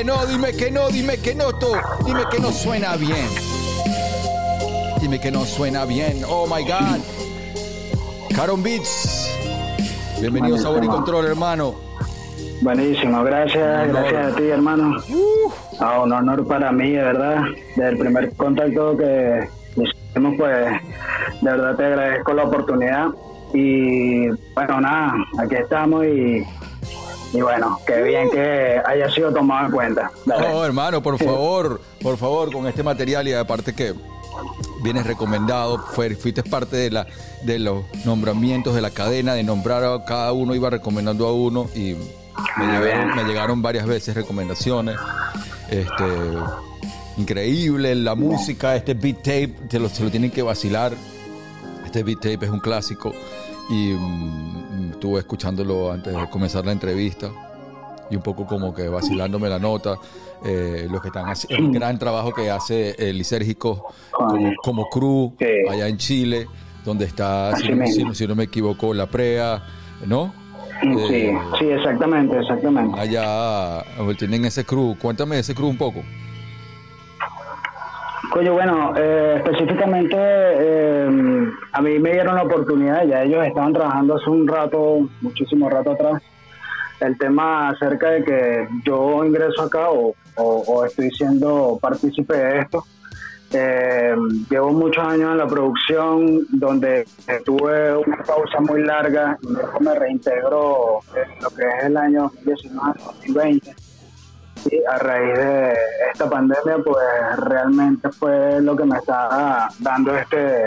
que no, dime que no, dime que no, to, dime que no suena bien. Dime que no suena bien. Oh my God. Caron Beats. Bienvenido a Sabor y Control, hermano. Buenísimo, gracias, gracias a ti, hermano. Ah, un honor para mí, de verdad. Desde el primer contacto que hicimos, pues, de verdad te agradezco la oportunidad. Y bueno, nada, aquí estamos y, y bueno, qué bien que haya sido tomado en cuenta. Dale. No, hermano, por favor, por favor, con este material y aparte que vienes recomendado, fue- fuiste parte de la de los nombramientos de la cadena, de nombrar a cada uno, iba recomendando a uno y me llegaron, me llegaron varias veces recomendaciones. Este increíble la música, este beat tape, te lo, se lo tienen que vacilar. Este beat tape es un clásico y mm, estuve escuchándolo antes de comenzar la entrevista y un poco como que vacilándome la nota. Eh, los que están haciendo el gran trabajo que hace el Lisérgico como, como crew Sí. allá en Chile, donde está, si, no- si mismo. no- si no me equivoco, la PREA, ¿no? Sí, Eh, sí, exactamente, exactamente. allá eh, tienen ese crew. Cuéntame ese crew un poco. Coño, bueno, eh, específicamente eh, a mí me dieron la oportunidad, ya ellos estaban trabajando hace un rato, muchísimo rato atrás, el tema acerca de que yo ingreso acá o, o- estoy siendo partícipe de esto. Eh, llevo muchos años en la producción donde tuve una pausa muy larga y luego me reintegro en lo que es el año 2019-2020. Sí, a raíz de esta pandemia, pues realmente fue lo que me está dando este,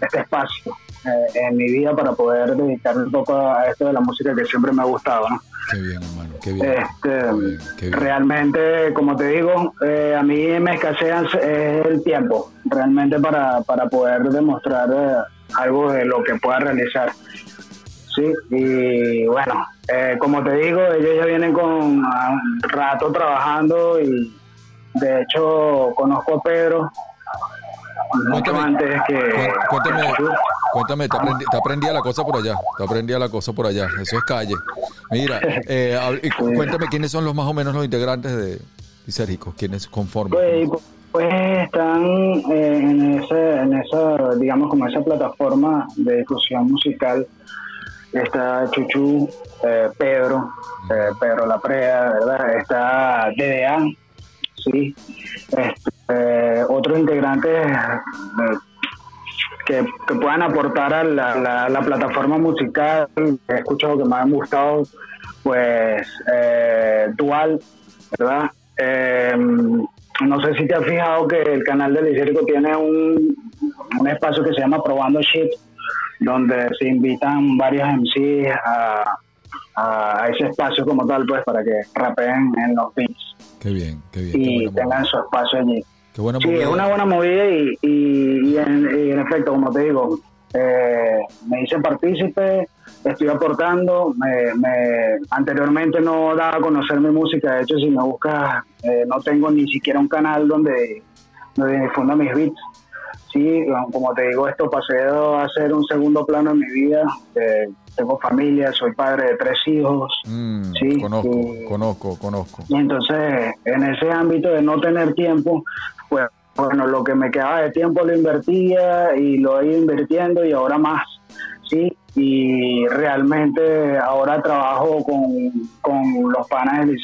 este espacio eh, en mi vida para poder dedicar un poco a esto de la música que siempre me ha gustado. ¿no? Qué bien, hermano, qué bien. Este, bien, qué bien. realmente, como te digo, eh, a mí me escasea es el tiempo, realmente para, para poder demostrar eh, algo de lo que pueda realizar. Sí, y bueno, eh, como te digo, ellos ya vienen con ah, un rato trabajando y de hecho conozco a Pedro mucho Cuéntame, antes que... cu- cuéntame, que tú. cuéntame, te aprendi- te aprendía la cosa por allá, te aprendía la cosa por allá, eso es calle. Mira, eh, cuéntame quiénes son los más o menos los integrantes de Lisérgico, quiénes conforman. Pues, pues están eh, en, ese, en esa, digamos, como esa plataforma de difusión musical. Está Chuchu, eh, Pedro, eh, Pedro Laprea, ¿verdad? Está DDA, sí. Este, otros integrantes eh, que, que puedan aportar a la, la- la plataforma musical he escuchado que me han gustado, pues eh, Dual, ¿verdad? Eh, no sé si te has fijado que el canal del Lisérico tiene un, un espacio que se llama Probando Shit, donde se invitan varios MCs a, a ese espacio como tal, pues para que rapeen en los beats Qué bien, qué bien. y tengan su espacio allí. Qué buena Sí, movida. es una buena movida y, y, y en, y en efecto, como te digo, eh, me hice partícipe, estoy aportando. Me, me- anteriormente no daba a conocer mi música, de hecho, si me buscas, eh, no tengo ni siquiera un canal donde, donde difunda mis beats. Sí, como te digo, esto pasé a ser un segundo plano en mi vida. eh, tengo familia, soy padre de tres hijos. Mm, sí, conozco, y- conozco, conozco. Y entonces, en ese ámbito de no tener tiempo, pues bueno, lo que me quedaba de tiempo lo invertía y lo he ido invirtiendo y ahora más, ¿sí? Y realmente ahora trabajo con, con los panas del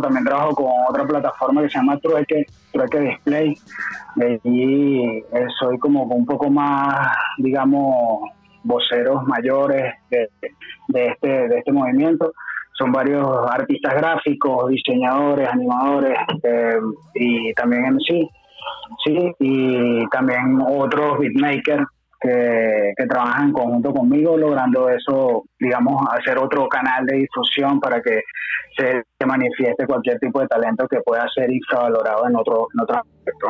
también trabajo con otra plataforma que se llama Trueque, Trueque Display. Y eh, soy como un poco más, digamos, voceros mayores de, de este, de este movimiento son varios artistas gráficos, diseñadores, animadores eh, y también sí, sí, y también otros beatmakers que, que trabajan en conjunto conmigo, logrando eso, digamos, hacer otro canal de difusión para que se, manifieste cualquier tipo de talento que pueda ser infravalorado en otro, en otro aspecto.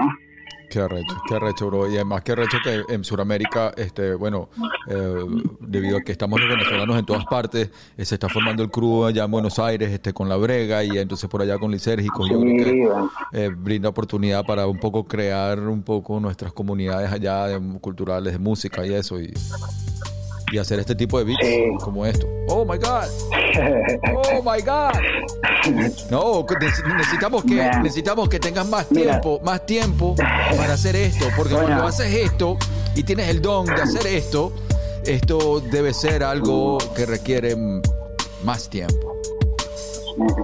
Qué arrecho, qué arrecho, bro. Y además, qué arrecho que en Sudamérica, este, bueno, eh, debido a que estamos los venezolanos en todas partes, eh, se está formando el crew allá en Buenos Aires, este, con la brega y entonces por allá con Lisérgicos. Yo creo que eh, brinda oportunidad para un poco crear un poco nuestras comunidades allá de- culturales de música y eso y, y hacer este tipo de beats Sí. como esto. Oh my God, oh my God. No, necesitamos que necesitamos que tengas más Mira. tiempo, más tiempo para hacer esto, porque cuando haces esto y tienes el don de hacer esto, esto debe ser algo que requiere más tiempo.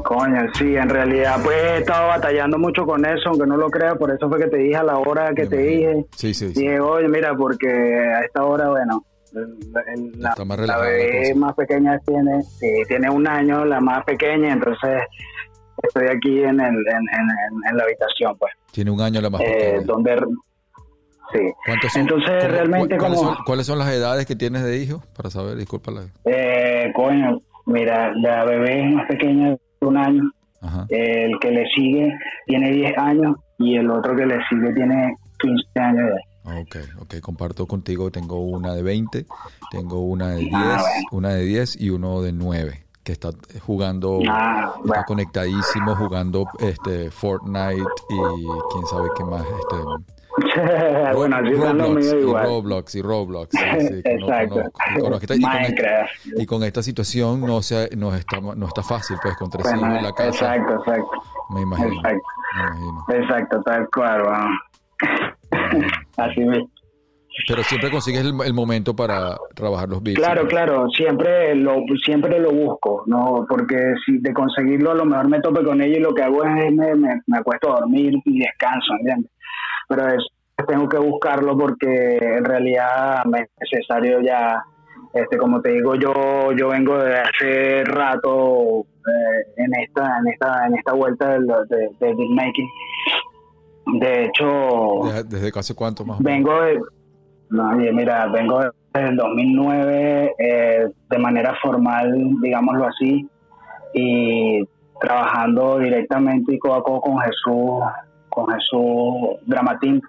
Coño, sí, en realidad pues he estado batallando mucho con eso, aunque no lo creas, por eso fue que te dije a la hora que te dije. Sí, sí, sí. Dije, oye, mira, porque a esta hora, bueno, la, Está más la relajada la bebé más pequeña tiene, sí, tiene un año, la más pequeña, entonces estoy aquí en, el, en, en- la habitación, pues, Tiene un año la más eh, pequeña. donde, sí. Entonces, cómo- realmente cu- ¿cuáles, como- son, cuáles son las edades que tienes de hijo? Para saber, disculpa la... Eh, coño, mira, la bebé es más pequeña de un año, Ajá. el que le sigue tiene 10 años y el otro que le sigue tiene 15 años. ya. Ok, ok, comparto contigo. Tengo una de 20, tengo una de 10, Ah, bueno. una de 10 y uno de 9 que está jugando, Ah, está bueno. conectadísimo jugando este Fortnite y quién sabe qué más. Este, bueno, así Roblox, y igual. Roblox y Roblox. sí, sí, que no Exacto. Y con esta- y con situación no, se, no, está, no está fácil, pues, con tres hijos en la casa. exacto, exacto. Me imagino. Exacto. Me imagino. Exacto, tal cual. bueno. Así mismo. Pero siempre consigues el, el momento para trabajar los beats. Claro, claro, siempre lo siempre lo busco, no, porque si de conseguirlo a lo mejor me tope con ello y lo que hago es me, me, me acuesto a dormir y descanso, ¿entiendes? Pero es, tengo que buscarlo porque en realidad me es necesario ya, este, como te digo, yo yo vengo de hace rato eh, en esta en esta en esta vuelta del de, de beatmaking. De hecho, ¿Desde, desde hace cuánto más? Vengo de, no, mira, vengo desde el 2009 eh, de manera formal, digámoslo así, y trabajando directamente y codo a codo con Jesús, con Jesús Dramatín.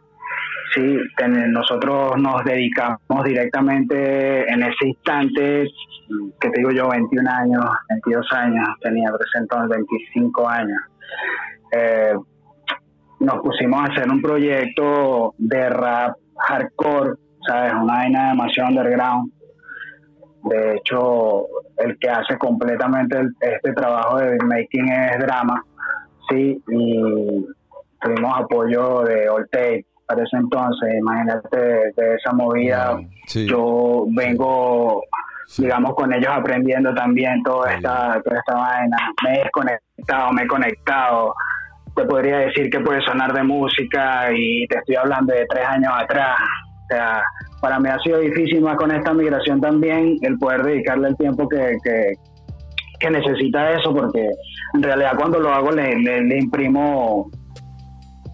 Sí, ten- nosotros nos dedicamos directamente en ese instante, que te digo yo, 21 años, 22 años, tenía presentado 25 años. Eh, nos pusimos a hacer un proyecto de rap hardcore, ¿sabes? Una vaina demasiado underground. De hecho, el que hace completamente el- este trabajo de beatmaking es Drama, ¿sí? Y tuvimos apoyo de All Tape para ese entonces, imagínate de, de esa movida. Wow, sí. Yo vengo, Sí. digamos, con ellos aprendiendo también toda esta, toda esta vaina. Me he desconectado, me he conectado. Te podría decir que puede sonar de música y te estoy hablando de tres años atrás. O sea, para mí ha sido difícil más con esta migración también el poder dedicarle el tiempo que, que, que necesita eso, porque en realidad cuando lo hago le, le, le imprimo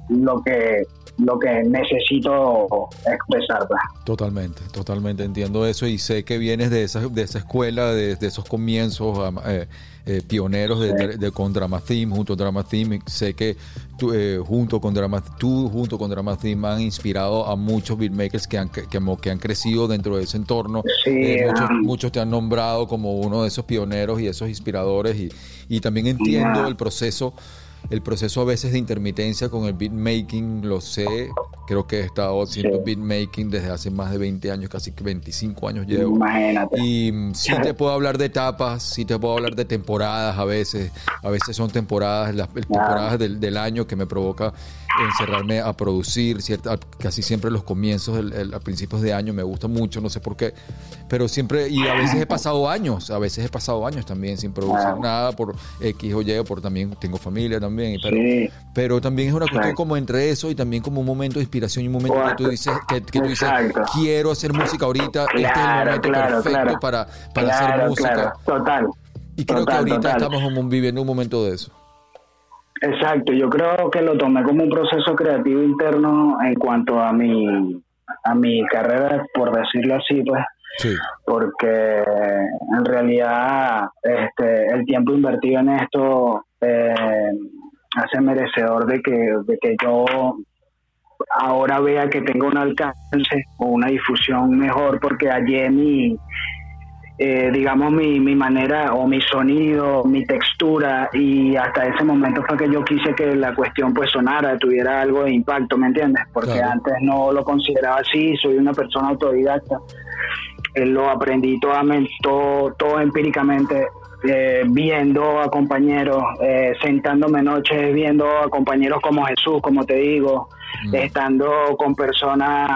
lo que lo que necesito expresar. pues. Totalmente, totalmente entiendo eso y sé que vienes de esa, de esa escuela, de, de esos comienzos eh, eh, pioneros de, de- de- con Drama Theme, junto a Drama Theme. Sé que tú, eh, junto con Drama, tú junto con Drama Theme han inspirado a muchos beatmakers que han, que, que han crecido dentro de ese entorno. Sí, Eh, muchos, muchos te han nombrado como uno de esos pioneros y esos inspiradores y, y también entiendo el proceso el proceso a veces de intermitencia con el beatmaking, lo sé, Creo que he estado haciendo beatmaking desde hace más de 20 años, casi que 25 años llevo. Imagínate. Y sí te puedo hablar de etapas, sí te puedo hablar de temporadas a veces. A veces son temporadas, las temporadas del, del año que me provoca encerrarme a producir, cierta, casi siempre los comienzos, el, el- a principios de año me gusta mucho, no sé por qué, pero siempre, y a veces he pasado años, a veces he pasado años también sin producir Claro. nada por X o Y, por también tengo familia también, pero, Sí. pero también es una cuestión Exacto. como entre eso y también como un momento de inspiración y un momento que tú dices, que, que tú dices quiero hacer música ahorita, este es el Claro, momento claro, perfecto claro. para, para Claro, hacer música. claro. Total. Y creo que Total, ahorita total. estamos viviendo un momento de eso. Exacto, yo creo que lo tomé como un proceso creativo interno en cuanto a mi a mi carrera, por decirlo así, pues, Sí, porque en realidad este el tiempo invertido en esto eh, hace merecedor de que de que yo ahora vea que tengo un alcance o una difusión mejor porque hallé mi eh, digamos mi, mi manera o mi sonido, mi textura y hasta ese momento fue que yo quise que la cuestión pues sonara, tuviera algo de impacto, ¿me entiendes? Porque Claro. antes no lo consideraba así, soy una persona autodidacta, Eh, lo aprendí toda- todo, todo empíricamente, eh, viendo a compañeros, eh, sentándome noches, viendo a compañeros como Jesús, como te digo, Mm. estando con personas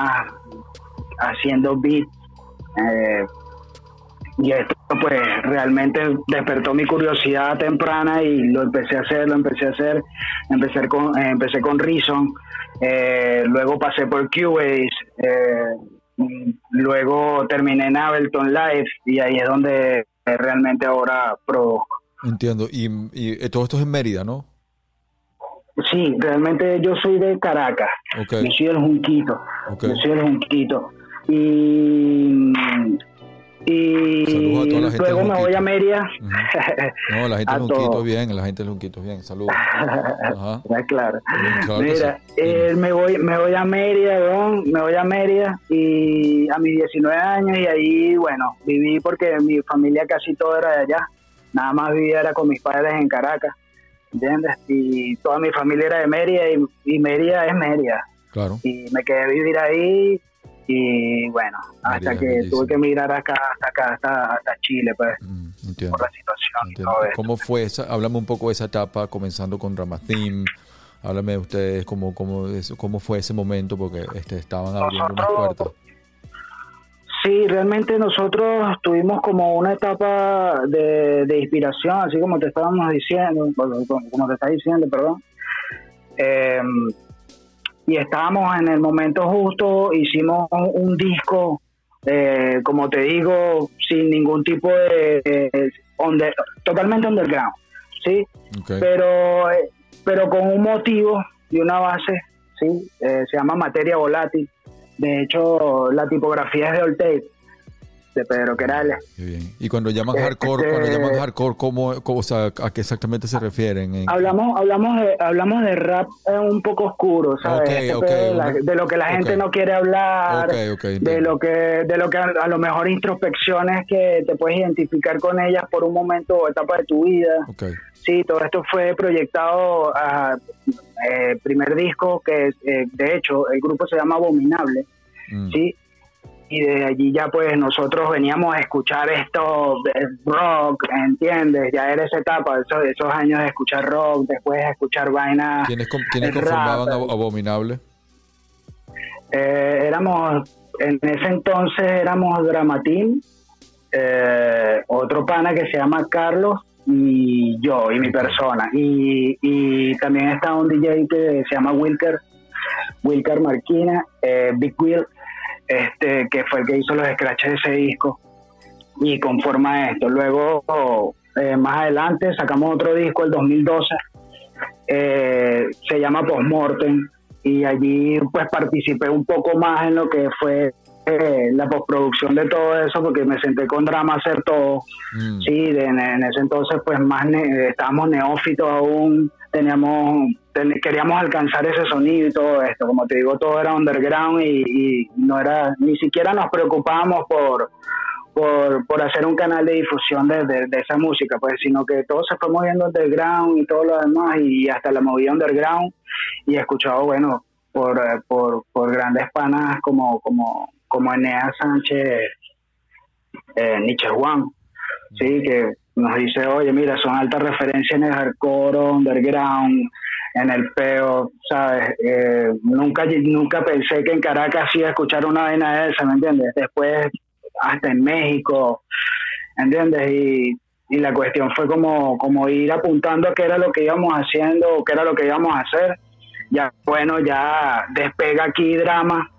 haciendo beats. eh, y esto pues realmente despertó mi curiosidad temprana y lo empecé a hacer, lo empecé a hacer, empecé con, eh, empecé con Reason, eh, luego pasé por Cubase, eh, mm, luego terminé en Ableton Live y ahí es donde realmente ahora produzco. entiendo. Y, y todo esto es en Mérida, ¿no? Sí, realmente yo soy de Caracas, Ok. yo soy del Junquito, Ok. yo soy del Junquito y, y Saludos a toda la gente luego me voy a Mérida. No, la gente Junquito todos. bien, la gente Junquito bien, saludos. Ajá. Claro. Mira, sí. eh, me voy me voy a Mérida, weón, me voy a Mérida y a mis 19 años y ahí, bueno, viví porque mi familia casi toda era de allá. Nada más vivía era con mis padres en Caracas, ¿entiendes? Y toda mi familia era de Mérida y, y Mérida es Mérida. Claro. Y me quedé a vivir ahí y bueno, hasta es que bellísimo. tuve que migrar acá, hasta acá, hasta, hasta Chile, pues, Mm, entiendo. por la situación y todo. ¿Cómo fue esa? Háblame un poco de esa etapa, comenzando con Ramathim. Háblame de ustedes, cómo, cómo, cómo fue ese momento, porque este, estaban abriendo unas Nosotros- puertas. Sí, realmente nosotros tuvimos como una etapa de, de inspiración, así como te estábamos diciendo, como te está diciendo, perdón. Eh, y estábamos en el momento justo, hicimos un, disco, eh, como te digo, sin ningún tipo de... under- totalmente underground, ¿sí? Pero eh, pero con un motivo y una base sí Eh, se llama materia volátil. De hecho la tipografía es de Oltape de Pedro Querales Qué bien. Y cuando llaman Este- hardcore, cuando llaman hardcore, ¿cómo, cómo, o sea, ¿a qué exactamente se refieren? En- hablamos hablamos de hablamos de rap eh, un poco oscuro sabes Este de, la- una- de lo que la gente no quiere hablar de lo que de lo que a, a lo mejor introspecciones que te puedes identificar con ellas por un momento o etapa de tu vida. Sí, todo esto fue proyectado a eh, primer disco que eh, de hecho el grupo se llama Abominable, Mm. sí, y de allí ya pues nosotros veníamos a escuchar esto rock, ¿entiendes? Ya era esa etapa, esos, esos años de escuchar rock, después de escuchar vainas, ¿Quiénes, quiénes conformaban rap, Abominable? eh, éramos en ese entonces éramos Dramatín, eh, otro pana que se llama Carlos y yo y mi persona y, y también está un DJ que se llama Wilker Wilker Marquina eh, Big Will este que fue el que hizo los scratches de ese disco. Y conforma esto. Luego eh, más adelante sacamos otro disco el 2012 eh, se llama Postmortem. Y allí pues participé un poco más en lo que fue eh, la postproducción de todo eso porque me senté con drama a hacer todo. Mm. sí de- en, ese entonces pues más ne- estábamos neófitos aún teníamos ten- queríamos alcanzar ese sonido y todo esto. Como te digo todo era underground y, y no era ni siquiera nos preocupábamos por por, por hacer un canal de difusión de, de- de esa música, pues, sino que todo se fue moviendo underground y todo lo demás, y hasta la movida underground, y he escuchado, bueno, por, eh, por, por grandes panas como, como, como Enea Sánchez, eh, Nietzsche Juan, sí, que nos dice, oye, mira, son altas referencias en el hardcore, underground, en el peo, ¿sabes? Eh, nunca, nunca pensé que en Caracas iba a escuchar una vaina esa, ¿me entiendes? Después, hasta en México, ¿entiendes? Y, y la cuestión fue como, como ir apuntando a qué era lo que íbamos haciendo, qué era lo que íbamos a hacer. Ya, bueno, ya despega aquí drama,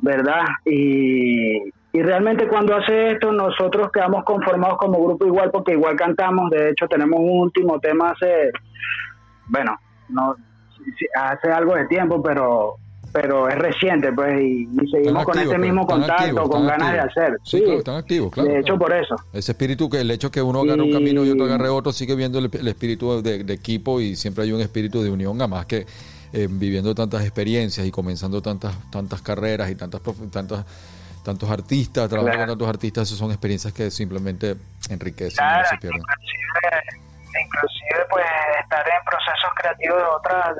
¿verdad? Y, y realmente cuando hace esto nosotros quedamos conformados como grupo igual porque igual cantamos, de hecho tenemos un último tema hace, bueno, no hace algo de tiempo, pero pero es reciente, pues, y, seguimos con ese mismo contacto, con ganas de hacer. Sí, están activos, claro. De hecho, por eso. Ese espíritu, que el hecho que uno agarre un camino y otro agarre otro, sigue viendo el, espíritu de, equipo y siempre hay un espíritu de unión, además que eh, viviendo tantas experiencias y comenzando tantas tantas carreras y tantas tantas tantos artistas, trabajando con tantos artistas, esas son experiencias que simplemente enriquecen y no se pierden inclusive pues estar en procesos creativos de otra,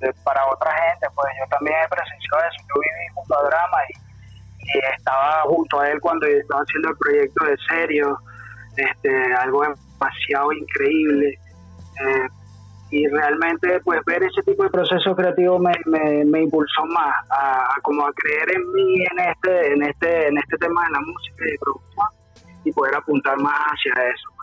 de, para otra gente, pues yo también he presenciado eso, yo viví junto a Drama y, estaba junto a él cuando estaba haciendo el proyecto de serio, este, algo demasiado increíble. Eh, y realmente pues ver ese tipo de procesos creativos me, me, impulsó más a, como a creer en mí en este en este en este tema de la música y de producción y poder apuntar más hacia eso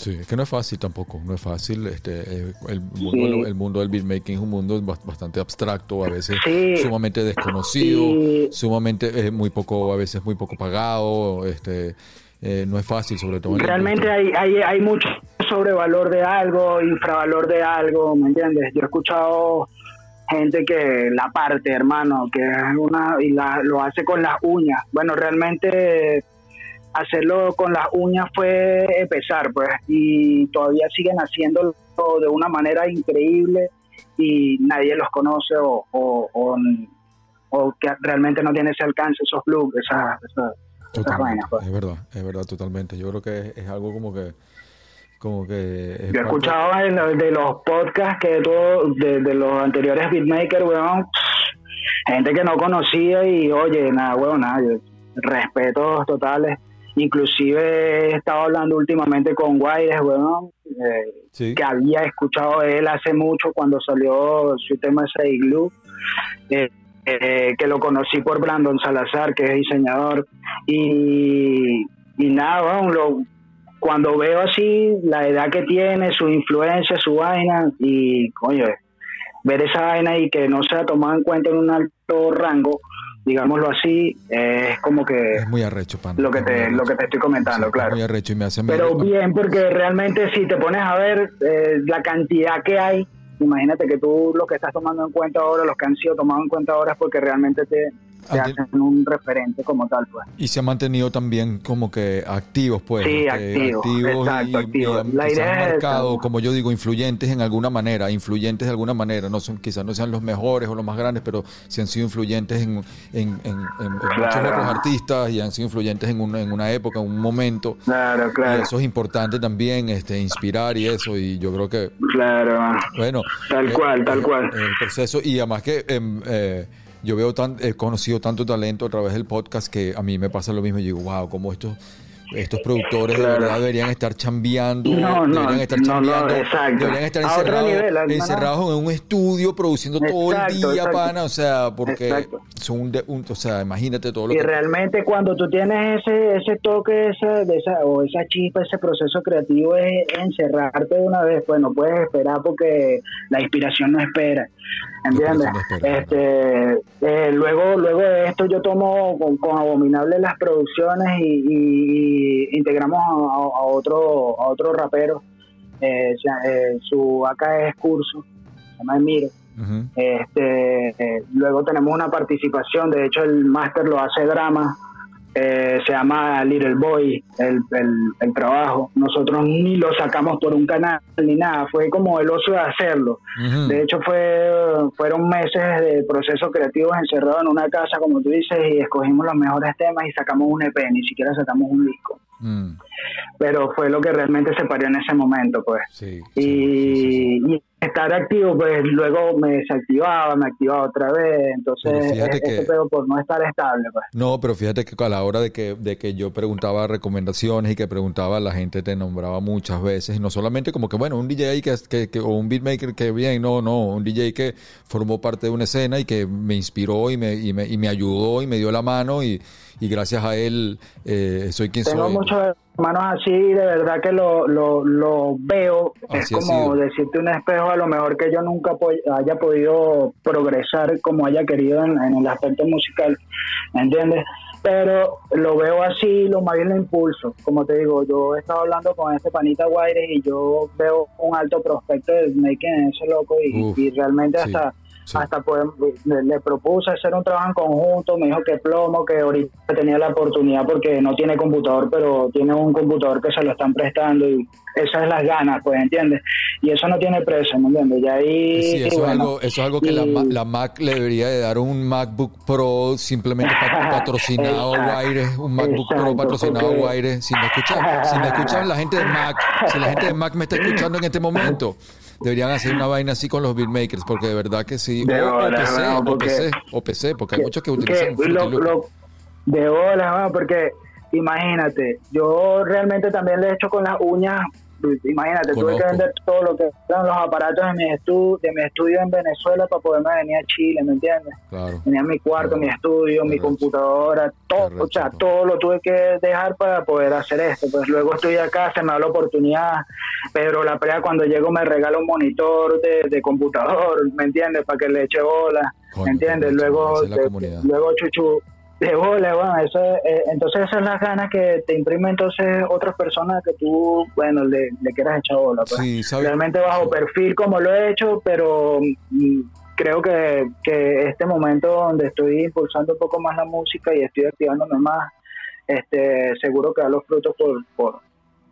Sí, es que no es fácil tampoco, no es fácil. Este, eh, el, mundo, el mundo del beatmaking es un mundo bastante abstracto, a veces sumamente desconocido, sumamente eh, muy poco, a veces muy poco pagado. Este, eh, no es fácil, sobre todo. Realmente hay, hay, hay mucho sobrevalor de algo, infravalor de algo, ¿me entiendes? Yo he escuchado gente que la parte, hermano, que es una y la, lo hace con las uñas. Bueno, realmente hacerlo con las uñas fue empezar, pues, y todavía siguen haciéndolo de una manera increíble y nadie los conoce o, o, o, que realmente no tiene ese alcance, esos blues, esas, pues. Es verdad, es verdad, totalmente. Yo creo que es, algo como que como que yo he escuchado de los podcasts que todo de, de los anteriores beatmakers weón gente que no conocía y oye nada weón nada respetos totales Inclusive he estado hablando últimamente con Guayres, bueno, eh, que había escuchado de él hace mucho cuando salió su tema ese Igloo, eh, eh, que lo conocí por Brandon Salazar, que es diseñador. Y, nada, cuando veo así la edad que tiene, su influencia, su vaina, y coño, ver esa vaina y que no sea tomado en cuenta en un alto rango, digámoslo así, es como que es muy arrecho, lo que te lo que te estoy comentando, claro. Muy arrecho y me hace Pero bien, porque realmente si te pones a ver eh, la cantidad que hay, imagínate que tú lo que estás tomando en cuenta ahora, los que han sido tomados en cuenta ahora es porque realmente te se hacen un referente como tal, pues. Y se han mantenido también como que activos, pues. Sí, activos, exacto, activos. La idea han marcado, como yo digo, influyentes en alguna manera, influyentes de alguna manera. No son, quizás no sean los mejores o los más grandes, pero sí han sido influyentes en, en, en, muchos otros artistas y han sido influyentes en una, en una época, en un momento. Claro, claro. Y eso es importante también, este, inspirar y eso. Y yo creo que. Claro. Bueno. Tal eh, cual, tal eh, cual. El proceso, y además que. Em, eh, yo veo tan, he conocido tanto talento a través del podcast que a mí me pasa lo mismo. Yo digo, wow, como esto estos productores de verdad deberían estar chambeando, deberían estar chambeando, deberían estar encerrados, en un estudio produciendo todo el día, pana, o sea, porque son un, o sea, imagínate todo lo y realmente cuando tú tienes ese ese toque ese, de esa o esa chispa, ese proceso creativo es encerrarte de una vez, pues no puedes esperar porque la inspiración no espera. ¿Entiendes? este, eh, luego, luego de esto yo tomo con, Abominable las producciones y, integramos a, otro a otro rapero. Eh, eh, su acá es curso, se llama Emiro. este, luego tenemos una participación, de hecho el máster lo hace drama eh, se llama Little Boy, el, el, trabajo. Nosotros ni lo sacamos por un canal ni nada, fue como el oso de hacerlo. De hecho, fue fueron meses de procesos creativos encerrados en una casa, como tú dices, y escogimos los mejores temas y sacamos un EP, ni siquiera sacamos un disco. Mm. Pero fue lo que realmente se parió en ese momento, pues. y, estar activo, pues luego me desactivaba, me activaba otra vez, entonces fíjate que- eso por no estar estable, pues. No, pero fíjate que a la hora de que, de que yo preguntaba recomendaciones y que preguntaba, la gente te nombraba muchas veces, y no solamente como que, bueno, un DJ que, que, que- o un beatmaker que bien, no, no, un DJ que formó parte de una escena y que me inspiró y me, y me, y me ayudó y me dio la mano y, y gracias a él eh, soy quien Tengo soy. Hermanos así, de verdad que lo, lo, lo veo, Así es como decirte un espejo, a lo mejor que yo nunca po- haya podido progresar como haya querido en, en el aspecto musical, ¿me entiendes? Pero lo veo así, lo más bien lo impulso. Como te digo, yo he estado hablando con este panita Guaires y yo veo un alto prospecto de making en ese loco y, realmente sí, hasta sí. hasta pues, le, le propuse hacer un trabajo en conjunto, me dijo que plomo, que ahorita tenía la oportunidad porque no tiene computador, pero tiene un computador que se lo están prestando y esas es las ganas, pues, ¿entiendes? Y eso no tiene precio, ¿me entiendes? Y ahí, Sí, eso, es bueno, algo, eso es algo que la, y- Ma- la Mac le debería de dar un MacBook Pro simplemente pa- patrocinado Wire, un MacBook Pro patrocinado porque- Wire. Si me escuchan, si me escuchan la gente de Mac, si la gente de Mac me está escuchando en este momento, deberían hacer una vaina así con los beatmakers, porque de verdad que sí. De O, bola, PC, no, o porque- PC, o PC, porque hay que- muchos que utilizan que lo- lo- de bolas, porque imagínate, yo realmente también le he hecho con las uñas. Imagínate, tuve que vender todo lo que eran los aparatos de mi, estu de mi estudio en Venezuela para poderme venir a Chile, ¿me entiendes? Claro. Tenía mi cuarto, mi estudio, mi computadora, todo, Correcto. o sea, todo lo tuve que dejar para poder hacer esto. Pues luego estoy acá, se me da la oportunidad. Pedro La Prea cuando llego me regala un monitor de, de computador, ¿me entiendes? Para que le eche bola, ¿me entiendes? Luego, de- luego Chuchu de bola, bueno, eso, es- eh, entonces esas son las ganas que te imprimen entonces otras personas que tú, bueno, le, le quieras echar bola. Pues. Sí, ¿sabes? Realmente bajo perfil como lo he hecho, pero mm, creo que, que este momento donde estoy impulsando un poco más la música y estoy activándome más, este seguro que da los frutos por, por,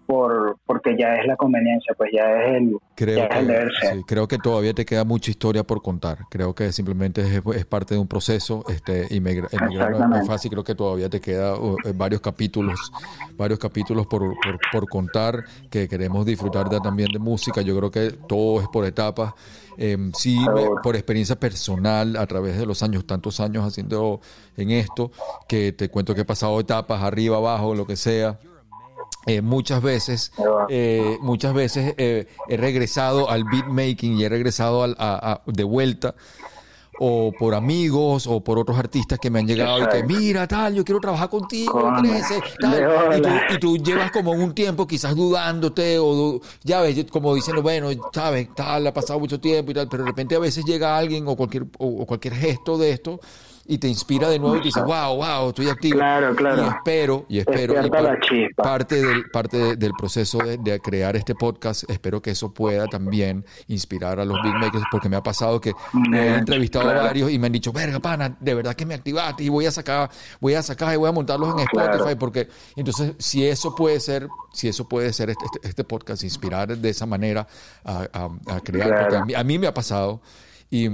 por porque ya es la conveniencia, pues ya es el, Creo ya es el que, deber ser. sí, creo que todavía te queda mucha historia por contar. Creo que simplemente es, es parte de un proceso. Este, inmigra- emigrar no es- fácil. Creo que todavía te queda uh, eh, varios capítulos, varios capítulos por, por, por contar que queremos disfrutar de- también de música. Yo creo que todo es por etapas. Em, sí, me- por experiencia personal, a través de los años, tantos años haciendo en esto, que te cuento que he pasado etapas arriba, abajo, lo que sea. Eh, muchas veces, eh, muchas veces eh, he regresado al beatmaking y he regresado al- a- a- de vuelta o por amigos o por otros artistas que me han llegado y que mira tal, yo quiero trabajar contigo, Coño, 13, tal, y tú, y tú llevas como un tiempo quizás dudándote o ya ves, como diciendo, bueno, sabes, tal, ha pasado mucho tiempo y tal, pero de repente a veces llega alguien o cualquier, o, o cualquier gesto de esto y te inspira de nuevo y te dice, wow, wow, estoy activo. Claro, claro. Y espero, y espero, y par- parte del, parte de- del proceso de, de crear este podcast, espero que eso pueda también inspirar a los beatmakers, porque me ha pasado que me he Mm, entrevistado a varios y me han dicho, verga, pana, de verdad que me activaste y voy a sacar, voy a sacar y voy a montarlos en Claro. Spotify, porque entonces si eso puede ser, si eso puede ser este, este- este podcast, inspirar de esa manera a, a- a crear, Claro. porque a mí, a mí me ha pasado y...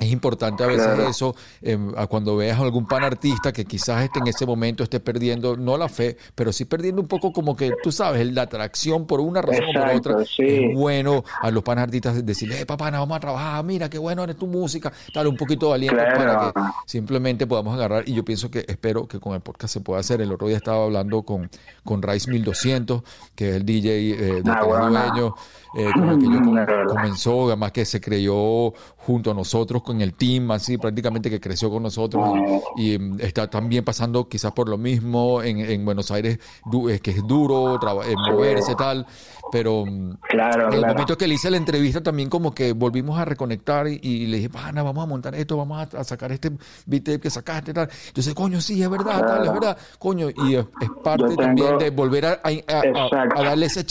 es importante a veces Claro. eso, em, a cuando veas a algún pan artista que quizás esté en ese momento esté perdiendo, no la fe, pero sí perdiendo un poco como que, tú sabes, la atracción por una razón o por otra. sí. Es bueno a los pan artistas decirle, eh, papá, vamos a trabajar, mira, qué bueno eres tu música, dale un poquito de aliento Claro. para que simplemente podamos agarrar. Y yo pienso que, espero que con el podcast se pueda hacer. El otro día estaba hablando con, con Rice 1200, que es el DJ eh, de Ah, Tenés bueno. Dueño, eh, con el que yo com- comenzó, además que se creyó junto a nosotros con el team, así prácticamente que creció con nosotros y, y, mm, está también pasando quizás por lo mismo en, en Buenos Aires, du- eh, que es duro traba- eh, moverse tal, pero mm, Claro, en el claro. momento que le hice la entrevista también como que volvimos a reconectar y, y le dije, pana, vamos a montar esto, vamos a, a sacar este beat que sacaste tal. Entonces, coño, sí, es verdad, tal, es Claro. verdad, coño, y es, es parte tengo- también de volver a, a- a- darle esa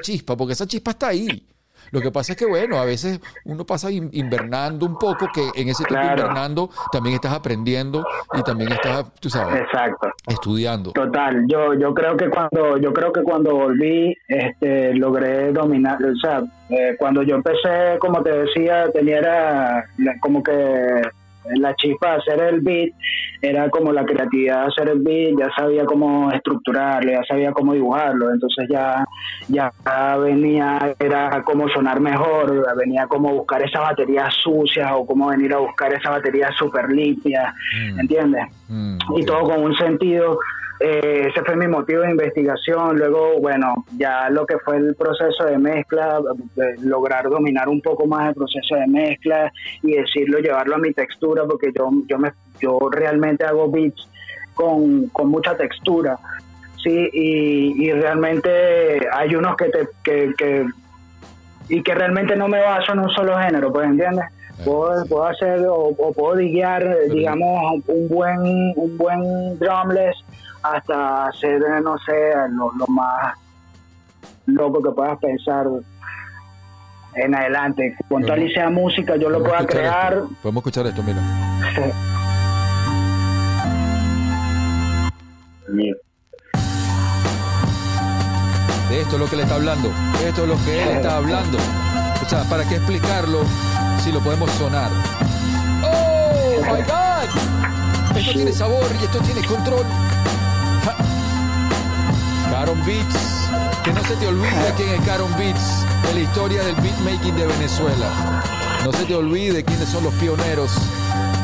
chispa, porque esa chispa está ahí. Lo que pasa es que, bueno, a veces uno pasa in- invernando un poco, que en ese tiempo Claro. invernando también estás aprendiendo y también estás, tú sabes, Exacto. estudiando. Total, yo yo creo que cuando yo creo que cuando volví este logré dominar, o sea, eh, cuando yo empecé, como te decía, tenía era como que la chispa de hacer el beat, era como la creatividad de hacer el beat, ya sabía cómo estructurarlo, ya sabía cómo dibujarlo, entonces ya, ya venía, era cómo sonar mejor, venía como buscar esa batería sucia o cómo venir a buscar esa batería súper limpia, Mm. ¿entiendes? Mm, y todo con un sentido. Eh, ese fue mi motivo de investigación. Luego, bueno, ya lo que fue el proceso de mezcla, eh, lograr dominar un poco más el proceso de mezcla y decirlo, llevarlo a mi textura, porque yo, yo, me, yo realmente hago beats con, con mucha textura. Sí, y, y realmente hay unos que te que, que- y que realmente no me baso en un solo género, pues entiendes. Puedo, puedo hacer o, o puedo diguear, digamos, un buen un buen drumless hasta hacer, no sé, lo, lo más loco que puedas pensar en adelante. Con tal y sea música, yo lo pueda crear. esto. Podemos escuchar esto, mira. De esto es lo que le está hablando. Esto es lo que él está hablando. O sea, ¿para qué explicarlo si lo podemos sonar? ¡Oh, my God! Esto tiene sabor y esto tiene control. Caron Beats. Que no se te olvide quién es Caron Beats en la historia del beatmaking de Venezuela. No se te olvide quiénes son los pioneros.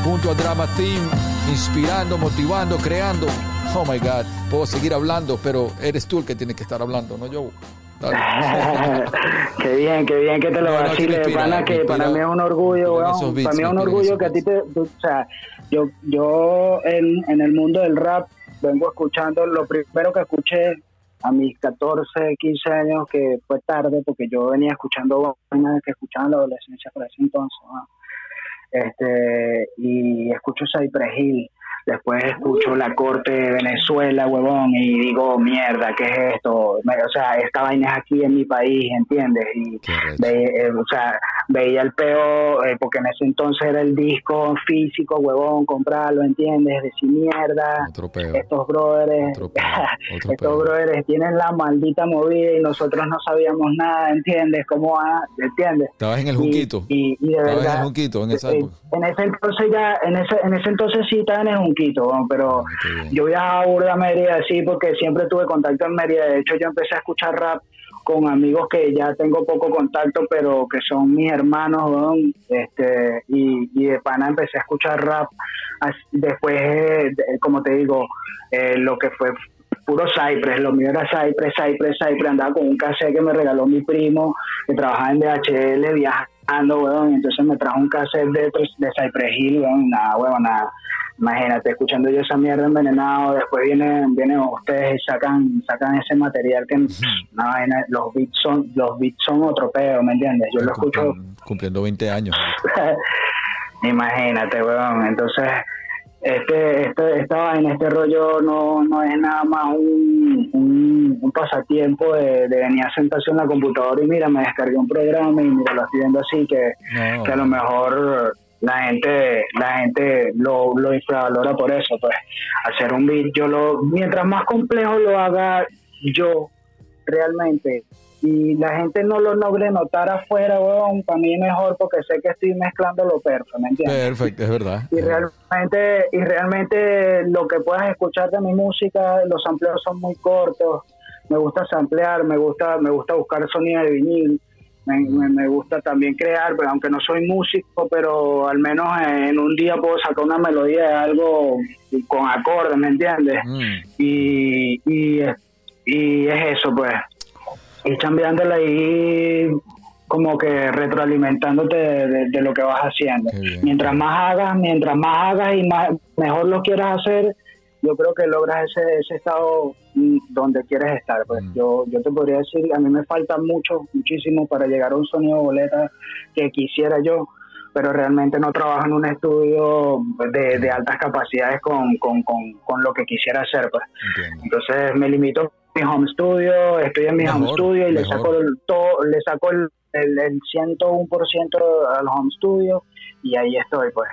Junto a Drama Team, inspirando, motivando, creando. Oh my God, puedo seguir hablando, pero eres tú el que tiene que estar hablando, no yo. Qué bien, qué bien que te lo No, no, vaciles, inspira, pana, me que inspira. para mí es un orgullo, weón. beats, para mí es un orgullo que a ti te, tú- o sea, yo, yo en, en el mundo del rap vengo escuchando, lo primero que escuché a mis 14, 15 años, que fue tarde, porque yo venía escuchando vainas que escuchaba en la adolescencia por ese entonces, este y escucho Cypress Hill, después escucho La Corte de Venezuela, huevón, y digo, mierda, ¿qué es esto? Me- O sea, esta vaina es aquí en mi país, ¿entiendes? Y ve- eh, o sea, veía el peo, eh, porque en ese entonces era el disco físico, huevón, comprarlo, ¿entiendes? Decir mierda, estos brothers, Otro peo, otro estos peo. brothers tienen la maldita movida y nosotros no sabíamos nada, ¿entiendes? ¿Cómo va? ¿Entiendes? Estabas en el junquito. Y, y de Estabas en verdad. el junquito en esa eh, en ese entonces ya, en ese, en ese entonces sí estaba en el Junquito, pero yo viajaba a Burda Mérida, sí, porque siempre tuve contacto en Mérida. De hecho, yo empecé a escuchar rap con amigos que ya tengo poco contacto, pero que son mis hermanos, weón, este, y, y de pana empecé a escuchar rap. Después, eh, como te digo, eh, lo que fue puro Cypress, lo mío era Cypress, Cypress, Cypress, andaba con un cassette que me regaló mi primo, que trabajaba en DHL, viajando, weón, y entonces me trajo un cassette de, de Cypress Hill, weón, nada, weón, nada, imagínate, escuchando yo esa mierda envenenado, después vienen, vienen ustedes y sacan, sacan ese material que, no, los beats son, los beats son otro pedo, ¿me entiendes? Yo lo escucho Cumpliendo, cumpliendo 20 años. Imagínate, weón. Entonces, este, este, esta vaina, este rollo no, no es nada más un, un, un pasatiempo de, de venir a sentarse en la computadora y mira, me descargué un programa y mira, lo estoy viendo así, que, No. que a lo mejor la gente la gente lo, lo infravalora por eso, pues hacer un beat, yo lo, mientras más complejo lo haga yo realmente y la gente no lo logre notar afuera, weón, para mí mejor porque sé que estoy mezclando lo perfecto, ¿me entiendes? Perfecto, es verdad. y realmente y realmente lo que puedas escuchar de mi música los sampleos son muy cortos me gusta samplear me gusta me gusta buscar sonido de vinil me, me- me gusta también crear pero aunque no soy músico pero al menos en un día puedo sacar una melodía de algo con acordes me entiendes Mm, y, y, y es eso pues. Y cambiándola ahí como que retroalimentándote de, de- de lo que vas haciendo. Mientras más hagas mientras más hagas y más mejor lo quieras hacer yo creo que logras ese, ese estado mm, donde quieres estar pues Mm. yo yo te podría decir a mí me falta mucho muchísimo para llegar a un sonido boleta que quisiera yo pero realmente no trabajo en un estudio de, de altas capacidades con, con, con, con lo que quisiera hacer pues entiendo. entonces me limito a mi home studio, estoy en mi Mejor, home studio y le saco el, todo, le saco el, el, el 101% al home studio y ahí estoy pues.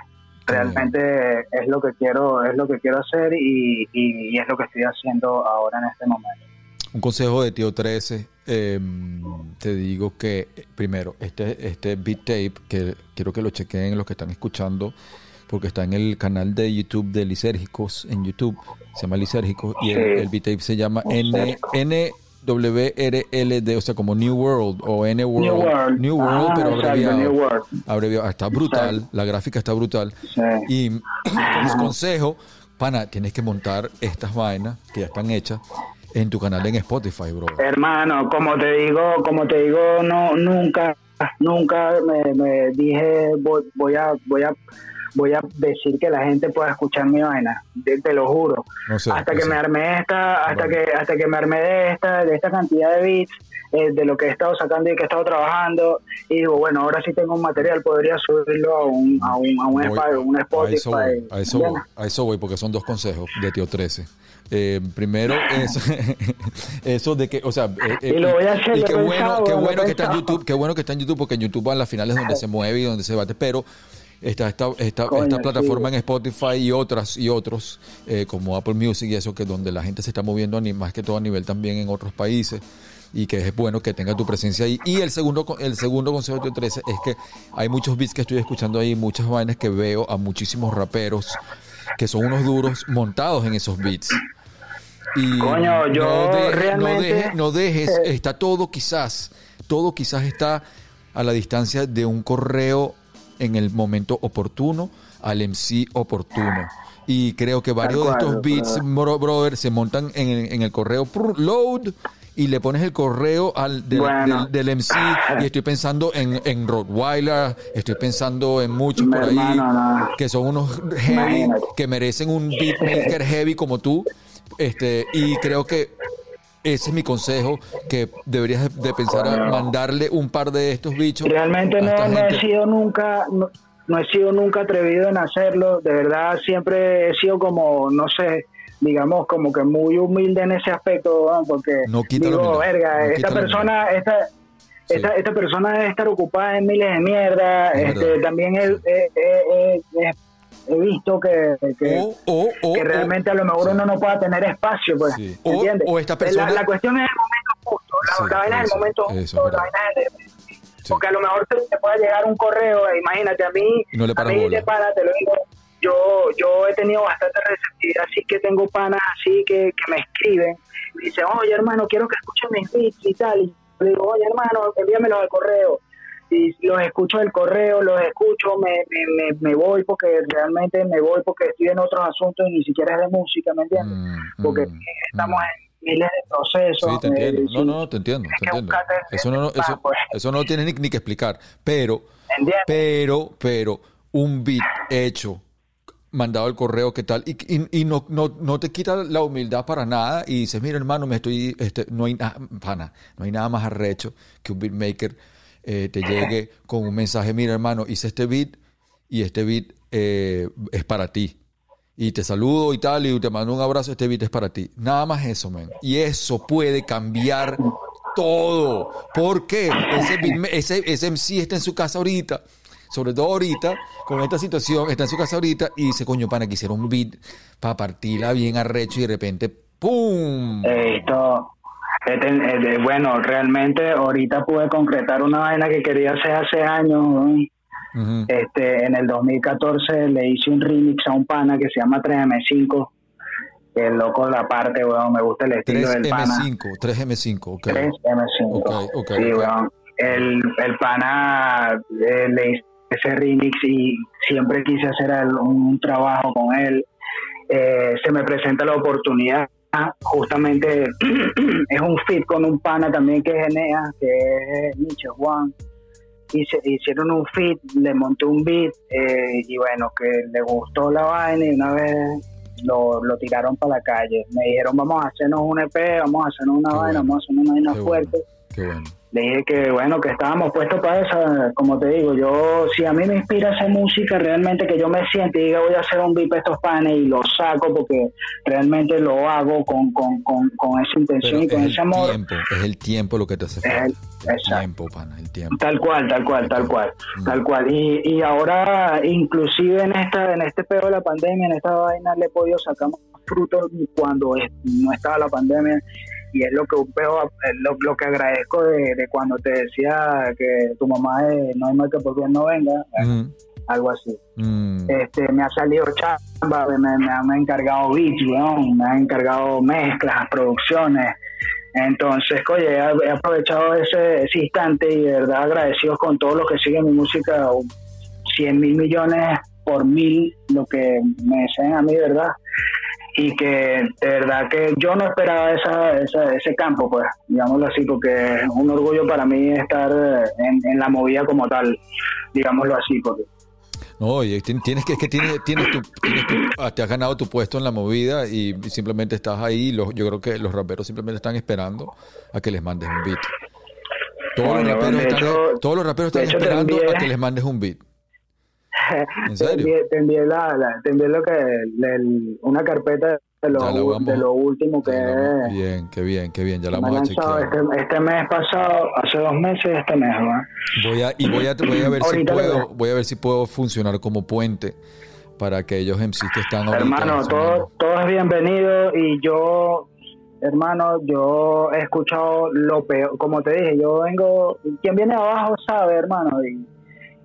Realmente es lo que quiero, es lo que quiero hacer y, y, y es lo que estoy haciendo ahora en este momento. Un consejo de Tío 13. eh, te digo que, primero, este, este beat tape, que quiero que lo chequeen los que están escuchando, porque está en el canal de YouTube de Lisérgicos en YouTube, se llama Lisérgicos, y el, el beat tape se llama N, Lisérgicos. NWRLD, o sea, como New World o N World. New World. New World, Ah, pero abreviado. New World. Abreviado. Está brutal, la gráfica está brutal. Sí. Y como consejo, pana, tienes que montar estas vainas que ya están hechas en tu canal en Spotify, bro. Hermano, como te digo, como te digo, no, nunca, nunca me, me dije voy, voy a, voy a, voy a decir que la gente pueda escuchar mi vaina. Te, te lo juro. No sé, hasta no que sé. me armé esta, hasta Bueno. que, hasta que me armé de esta, de esta cantidad de beats, eh, de lo que he estado sacando y que he estado trabajando, y digo, bueno, ahora sí tengo un material, podría subirlo a un, a un, a un, Voy- Spotify, un a Spotify. eso voy, a eso voy, a eso voy, porque son dos consejos de Tío 13. Eh, primero, eso, eso de que, o sea, eh, eh, Y lo voy a hacer, y qué bueno, pensado, qué bueno que está en. YouTube, qué bueno que está en YouTube, porque en YouTube al final es donde se mueve y donde se bate, pero está esta, esta, Coño, esta sí. plataforma en Spotify y otras y otros, eh, como Apple Music y eso, que donde la gente se está moviendo más que todo a nivel también en otros países y que es bueno que tenga tu presencia ahí. Y el segundo, el segundo consejo de Tío 13 es que hay muchos beats que estoy escuchando ahí, muchas vainas que veo a muchísimos raperos que son unos duros montados en esos beats. Y Coño, yo no, deje- no realmente- deje- no dejes, eh, está todo quizás, todo quizás está a la distancia de un correo en el momento oportuno al MC oportuno. Y creo que varios de estos beats, bro- brother, se montan en, en el correo prr, load y le pones el correo al del, Bueno. del- del MC y estoy pensando en, en Rottweiler, estoy pensando en muchos Mi por ahí hermano, no. que son unos heavy, Imagínate. que merecen un beatmaker heavy como tú. Este, y creo que ese es mi consejo, que deberías de- pensar a mandarle un par de estos bichos. Realmente no, no he sido nunca, no, no he sido nunca atrevido en hacerlo. De verdad, siempre he sido como, no sé, digamos, como que muy humilde en ese aspecto, ¿no? porque No digo, verga, no esta persona, esta, Sí. esta, esta persona debe estar ocupada en miles de mierda. Es Este, también he- he visto que, que, O, o, o, que o- realmente a lo mejor sí. uno no pueda tener espacio, pues, Sí. ¿entiendes? o esta La- persona- La, cuestión es el momento justo, la, Sí, la vaina es el momento eso, justo, es la verdad. vaina es el- Sí. porque a lo mejor te, te pueda llegar un correo, eh, imagínate, a mí, no le a mí bola. de pana, te lo digo, yo, yo he tenido bastante receptividad, así que tengo panas así que, que me escriben, y dicen, oye hermano, quiero que escuchen mis beats y tal, y yo digo, oye hermano, envíamelos al correo, y los escucho del correo, los escucho, me, me, me, me voy porque realmente me voy porque estoy en otros asuntos y ni siquiera es de música, ¿me entiendes? Mm, porque mm, estamos mm. en miles de procesos. Sí, te entiendo. eh, No, no, te entiendo, te Eso no, no- el eso, pues. eso no tiene ni, ni que explicar. Pero, pero, pero, un beat hecho, mandado al correo, ¿qué tal? Y, y, y no, no, no te quita la humildad para nada y dices, mira hermano, me estoy, este, no hay nada, pana, no hay nada más arrecho que un beatmaker eh, te llegue con un mensaje, mira hermano, hice este beat y este beat eh, es para ti. Y te saludo y tal, y te mando un abrazo, este beat es para ti. Nada más eso, man. Y eso puede cambiar todo. ¿Por qué? Ese, ese, ese MC está en su casa ahorita, sobre todo ahorita, con esta situación, está en su casa ahorita y dice, coño, pana, quisiera un beat para partirla bien arrecho y de repente, ¡pum! Bueno, realmente ahorita pude concretar una vaina que quería hacer hace años. ¿no? Ujú. Este, en el 2014 le hice un remix a un pana que se llama 3M5. Que el loco la parte, weón, me gusta el estilo del pana. 3M5, 3M5, ok. 3M5. Ok, ok, sí, ok. weón. El, el pana eh, le hice ese remix y siempre quise hacer el- un trabajo con él. Eh, se me presenta la oportunidad. Justamente es un fit con un pana también que es Enea, que es Nietzsche Juan. Hicieron un fit, le monté un beat eh, y bueno, que le gustó la vaina y una vez lo, lo tiraron para la calle. Me dijeron, vamos a hacernos un EP, vamos a hacernos una Qué vaina, bueno. vamos a hacernos una vaina Qué fuerte bueno, qué bueno. Le dije que bueno que estábamos puestos para eso como te digo yo si a mí me inspira hacer música realmente que yo me siente y diga voy a hacer un beat para estos panes y lo saco porque realmente lo hago con, con, con, con esa intención Pero y con es ese el amor tiempo, es el tiempo lo que te hace Es falta. el- tiempo, pana, el tiempo. tal cual tal cual tal cual Mm. tal cual y, y ahora inclusive en esta en este pedo de la pandemia en esta vaina le he podido sacar más frutos cuando no estaba la pandemia y es lo que un peo, es lo, lo que agradezco de, de cuando te decía que tu mamá es, no hay mal que por bien no venga algo así. Mm. Este, me ha salido chamba, me, me, me han encargado beats, weón, me han encargado mezclas, producciones. Entonces, oye, he aprovechado ese, ese instante y de verdad agradecidos con todos los que siguen mi música, 100 mil millones por mil, lo que me desean a mí, ¿verdad? Y que de verdad que yo no esperaba esa, esa- ese campo, pues, digámoslo así, porque es un orgullo para mí estar eh, en, en la movida como tal, digámoslo así, porque No, oye, tien- tienes que, es que tienes, tienes tu, tienes tu- ah, te has ganado tu puesto en la movida y simplemente estás ahí. Los, yo creo que los raperos simplemente están esperando a que les mandes un beat. Todos los raperos están, hecho- todos los raperos de están hecho te esperando envié- a que les mandes un beat. ¿En te serio? envié, te envié la, la- te envié lo que el- una carpeta de lo, vamos- de lo último que es Bien, qué bien, qué bien. Ya la vamos a chequear. este, este mes pasado, hace dos meses este mes, ¿verdad? Voy a, y voy a, voy a ver si puedo, voy a ver si puedo funcionar como puente para aquellos MCs que están ahorita. Hermano, todo, todo es bienvenido y yo, hermano, yo he escuchado lo peor, como te dije, yo vengo, quien viene abajo sabe, hermano, y,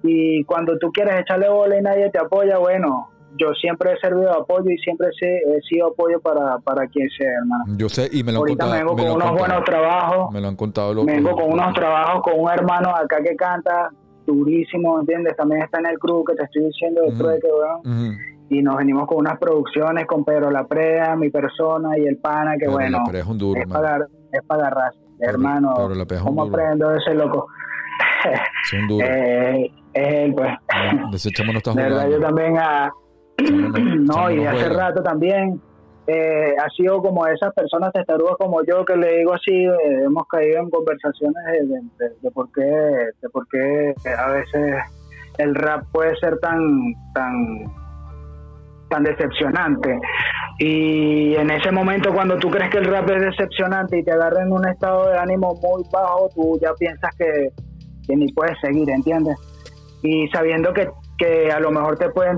y cuando tú quieres echarle bola y nadie te apoya, bueno, yo siempre he servido de apoyo y siempre he, sido apoyo para, para quien sea, hermano. Yo sé y me lo han Ahorita contado. vengo me con lo han unos contado. buenos trabajos, Me lo han contado los vengo con unos trabajos con un hermano acá que canta durísimo, ¿entiendes? También está en el crew que te estoy diciendo de Ujú. trueque, weón y nos venimos con unas producciones con Pedro La Prea, mi persona y el pana, que Pero bueno, la es un duro, es para es para agarrarse. Hermano, Pedro La es un ¿cómo duro. aprendo ese loco? Es un duro. Eh, es él, pues. No, ese chamo no está De verdad, yo también, a, Chamo no- no, chamo y no hace rato también, eh, ha sido como esas personas testarudas como yo que le digo así, eh, hemos caído en conversaciones de- de por qué, de por qué a veces el rap puede ser tan, tan, tan decepcionante. Y en ese momento cuando tú crees que el rap es decepcionante y te agarra en un estado de ánimo muy bajo, tú ya piensas que, que ni puedes seguir, ¿entiendes? Y sabiendo que, que a lo mejor te pueden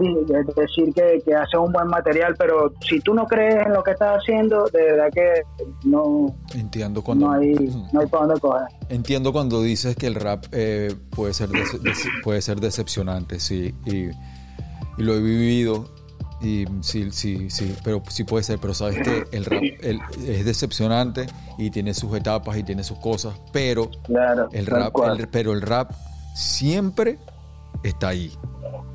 decir que, que haces un buen material, pero si tú no crees en lo que estás haciendo, de verdad que no, Entiendo cuando, no hay, no hay para dónde coger. entiendo cuando dices que el rap eh, puede, ser puede ser decepcionante, sí. Y, y lo he vivido. Y sí, sí, sí, pero sí puede ser, pero sabes que el rap el- es decepcionante y tiene sus etapas y tiene sus cosas, pero Claro, el rap, el- pero el rap siempre está ahí.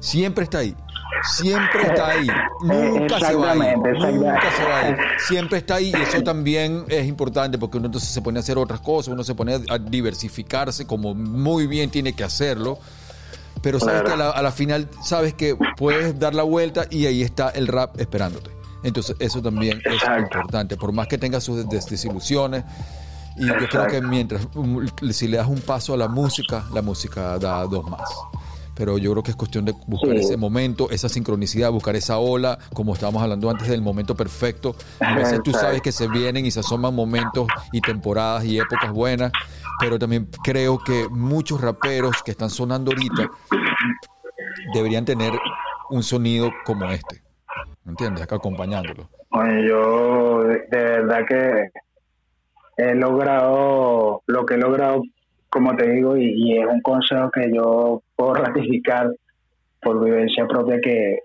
Siempre está ahí. Siempre está ahí. Nunca se va a ir. Exactamente, Nunca se va. Siempre está ahí y eso también es importante porque uno entonces se pone a hacer otras cosas, uno se pone a- diversificarse como muy bien tiene que hacerlo. Pero sabes que a la, a la final sabes que puedes dar la vuelta y ahí está el rap esperándote. Entonces eso también es importante. Por más que tengas sus des- desilusiones, y yo creo que mientras, um, si le das un paso a la música, la música da dos más. Pero yo creo que es cuestión de buscar Sí. ese momento, esa sincronicidad, buscar esa ola, como estábamos hablando antes del momento perfecto. A veces tú sabes que se vienen y se asoman momentos y temporadas y épocas buenas, pero también creo que muchos raperos que están sonando ahorita deberían tener un sonido como este. ¿Me entiendes? Acá acompañándolo. Oye, yo de, de verdad que he logrado lo que he logrado, como te digo, y, y es un consejo que yo puedo ratificar por vivencia propia, que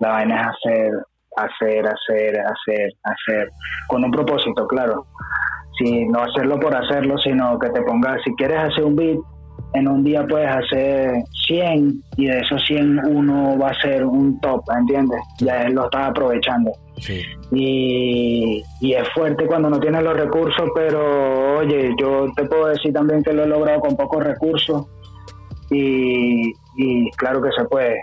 la vaina es hacer, hacer, hacer, hacer, hacer, con un propósito, claro. Si no hacerlo por hacerlo, sino que te pongas, si quieres hacer un beat, en un día puedes hacer 100 y de esos 100 uno va a ser un top, ¿entiendes? Ya él lo estás aprovechando Sí. y, y es fuerte cuando no tienes los recursos, pero oye, yo te puedo decir también que lo he logrado con pocos recursos y, y claro que se puede,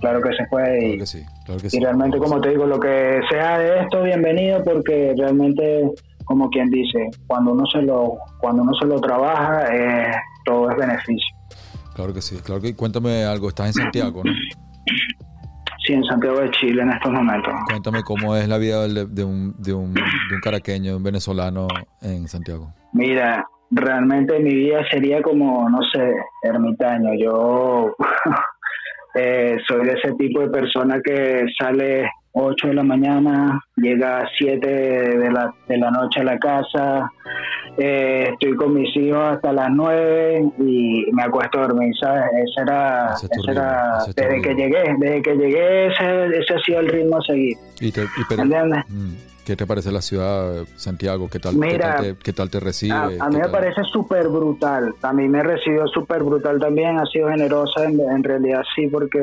claro que se puede Claro y, que sí. Claro que y sí. realmente como te digo, lo que sea de esto, bienvenido porque realmente, como quien dice, cuando uno se lo, cuando uno se lo trabaja, eh, todo es beneficio. Claro que sí. Claro que cuéntame algo. Estás en Santiago, ¿no? Sí, en Santiago de Chile en estos momentos. Cuéntame cómo es la vida de, de un, de, un, de un caraqueño, de un venezolano en Santiago. Mira, realmente mi vida sería como, no sé, ermitaño. Yo eh, soy de ese tipo de persona que sale 8 de la mañana, llega a 7 de la, de la noche a la casa, eh, estoy con mis hijos hasta las 9 y me acuesto a dormir, ¿sabes? Ese era, Ese era ritmo, desde que llegué, desde que llegué ese, ese ha sido el ritmo a seguir, Y te- y pero- ¿entiendes? Mm. ¿Qué te parece la ciudad, Santiago? ¿Qué tal, qué Mira, tal, te, qué tal te recibe? A, a ¿Qué mí me tal? parece súper brutal. A mí me recibió súper brutal también. Ha sido generosa, en, en realidad sí, porque,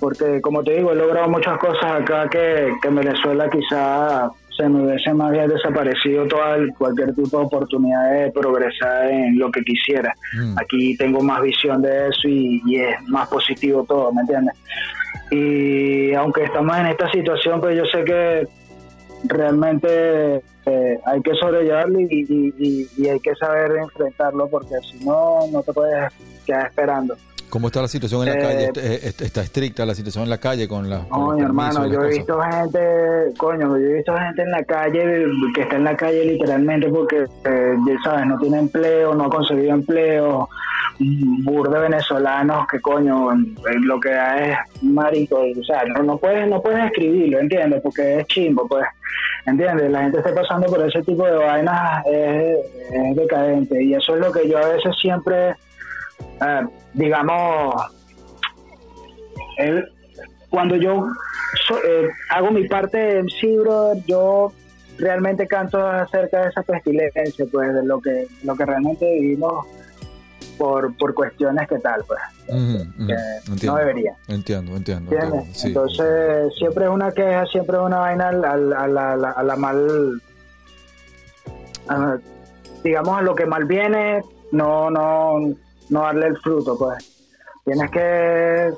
porque como te digo, he logrado muchas cosas acá que, que en Venezuela quizá se me hubiese más bien desaparecido toda el- cualquier tipo de oportunidad de progresar en lo que quisiera. Mm. Aquí tengo más visión de eso y, y es más positivo todo, ¿me entiendes? Y aunque estamos en esta situación, pues yo sé que realmente eh, hay que sobrellevarlo y, y- y- hay que saber enfrentarlo porque si no, no te puedes quedar esperando. ¿Cómo está la situación en la Eh, calle? ¿Est- est- ¿Está estricta la situación en la calle con, la, con Coño, hermano, yo he visto gente, coño, yo he visto gente en la calle que está en la calle literalmente porque, eh, ya sabes, no tiene empleo, no ha conseguido empleo, un bur de venezolanos que, coño, eh, lo que da es marico, o sea, no, no puedes no puedes escribirlo, ¿entiendes? Porque es chimbo, pues, ¿entiendes? La gente está pasando por ese tipo de vainas, es, es decadente y eso es lo que yo a veces siempre, eh, digamos, cuando yo so- eh, hago mi parte de MC, brother, yo realmente canto acerca de esa pestilencia, pues, de lo que, lo que realmente vivimos por, por cuestiones que tal, pues, Entiendo. no debería. Entiendo, entiendo. ¿Entiendes? entiendo, sí. Entonces, siempre es una queja, siempre es una vaina a la, a la- a la mal. a- digamos, a lo que mal viene, no, no, no darle el fruto, pues. Tienes que.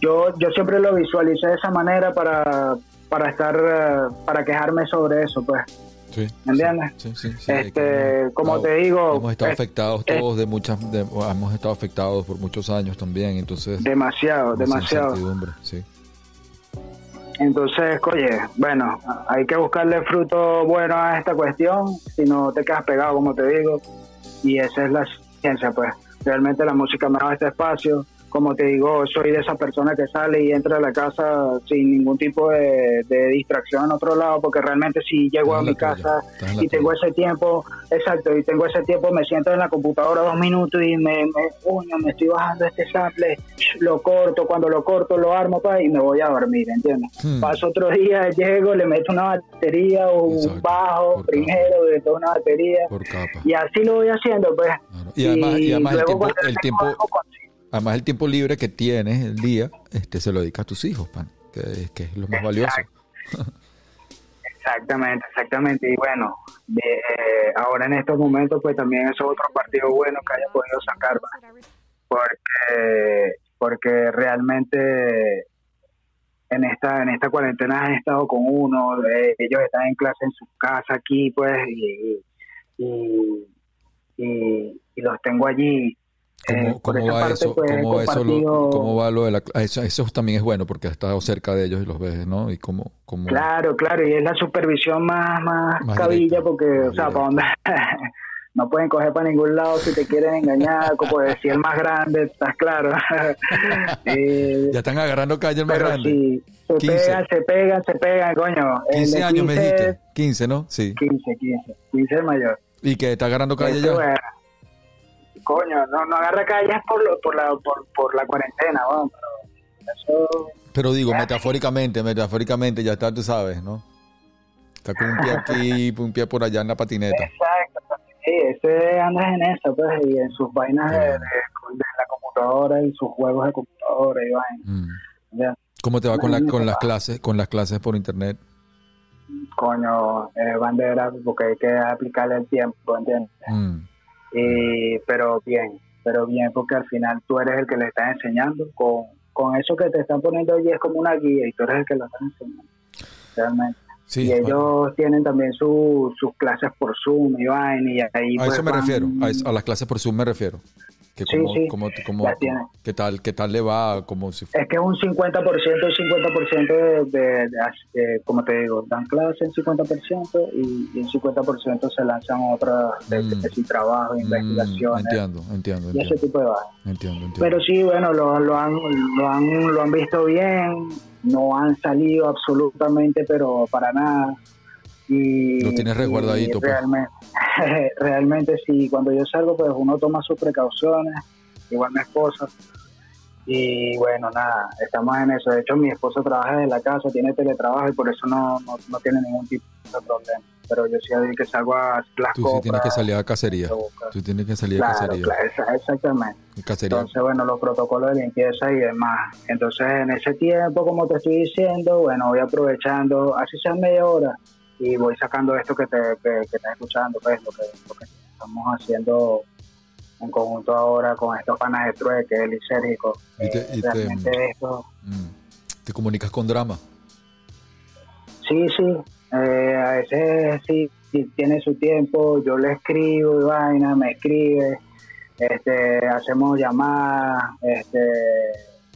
Yo, yo siempre lo visualicé de esa manera para, para estar. eh, para quejarme sobre eso, pues. Sí, ¿Me entiendes? Sí, sí, Este, que- como claro, te digo, hemos estado eh, afectados eh, todos de muchas, de- hemos estado afectados por muchos años también, entonces demasiado, demasiado. sí. Entonces, oye, bueno, hay que buscarle fruto bueno a esta cuestión, si no te quedas pegado, como te digo, y esa es la pues. Realmente la música me da este espacio, como te digo, soy de esa persona que sale y entra a la casa sin ningún tipo de, de distracción en otro lado, porque realmente si llego a mi tuya, casa y tengo tuya. ese tiempo, exacto, y tengo ese tiempo, me siento en la computadora dos minutos y me, me, me estoy bajando este sample, lo corto, cuando lo corto lo armo pa, y me voy a dormir, ¿entiendes? Hmm. Paso otro día, llego, le meto una batería o un bajo primero, de toda una batería, y así lo voy haciendo, pues. Claro. Y además, y además el tiempo, el. Además el tiempo libre que tienes el día, este se lo dedicas a tus hijos, pan, que, es- lo más valioso. Exactamente, exactamente. Y bueno, eh, ahora en estos momentos, pues también eso es otro partido bueno que haya podido sacar, pues, porque, porque realmente en esta en esta cuarentena han estado con uno, ellos están en clase en su casa aquí, pues, y los tengo allí. ¿Cómo, Eh, cómo esa va parte, eso? pues, ¿Cómo, va eso, lo- compartido- cómo va lo de la eso, eso también es bueno porque has estado cerca de ellos y los ves, ¿no? Y cómo, cómo Claro, claro, y es la supervisión más, más, Más cabilla directa, porque, más o sea, para donde no pueden coger para ningún lado si te quieren engañar, como decía el más grande, estás claro. Eh, ya están agarrando calle el más pero grande. si se 15. pegan, se pegan, se pegan, coño. El 15 de años me 15 dijiste. 15, ¿no? Sí. 15, 15, 15 es mayor. Y que está agarrando calle ya. Coño, no, no agarra calles por, lo- por, la, por, por la cuarentena, vamos, pero eso Pero digo, metafóricamente, metafóricamente ya está, tú sabes, ¿no? Está con un pie aquí, un pie por allá en la patineta. Exacto, sí, ese anda en eso, pues, y en sus vainas de, de- de la computadora y sus juegos de computadora y vainas. Mm. ¿Cómo te va con, la, con las clases, con las clases por internet? Coño, eh, bandera, porque hay que aplicarle el tiempo, ¿entiendes? Mm. Y, pero bien, pero bien, porque al final tú eres el que le estás enseñando. Con, con eso que te están poniendo allí es como una guía y tú eres el que lo estás enseñando, realmente. Sí, y ellos tienen también su- sus clases por Zoom vaina, y ahí a pues eso me van- refiero, a, eso- a las clases por Zoom me refiero. Que Sí, sí, las tienen. ¿qué, tal, ¿Qué tal le va? Como si Es que es un 50%, un 50% de, de, de- de- como te digo, dan clases en 50% y, y el 50% se lanzan otras de, Mm. trabajo, Mm, investigaciones entiendo, entiendo, y ese entiendo, tipo de cosas. entiendo, entiendo. Pero sí, bueno, lo, lo, han, lo, han, lo han visto bien, no han salido absolutamente, pero para nada. Y, Lo tienes resguardadito, pues. Realmente, realmente sí, cuando yo salgo, pues uno toma sus precauciones, igual mi esposa. Y bueno, nada, estamos en eso. De hecho, mi esposo trabaja desde la casa, tiene teletrabajo y por eso no, no, no tiene ningún tipo de problema. Pero yo sí que salgo a las Tú sí compras. tienes que salir a cacería. a. Tú tienes que salir a Claro, cacería. claro, exa- exactamente. Cacería. Entonces, bueno, los protocolos de limpieza y demás. Entonces, en ese tiempo, como te estoy diciendo, bueno, voy aprovechando, así sea media hora, y voy sacando esto que te que, que estás escuchando, pues, lo que, lo que estamos haciendo en conjunto ahora con estos panas de trueque, el lisérgico. Y te- y te- realmente esto, Mm. Te comunicas con drama. sí, sí, eh, a veces sí, sí tiene su tiempo, yo le escribo y vaina, me escribe, este, hacemos llamadas, este,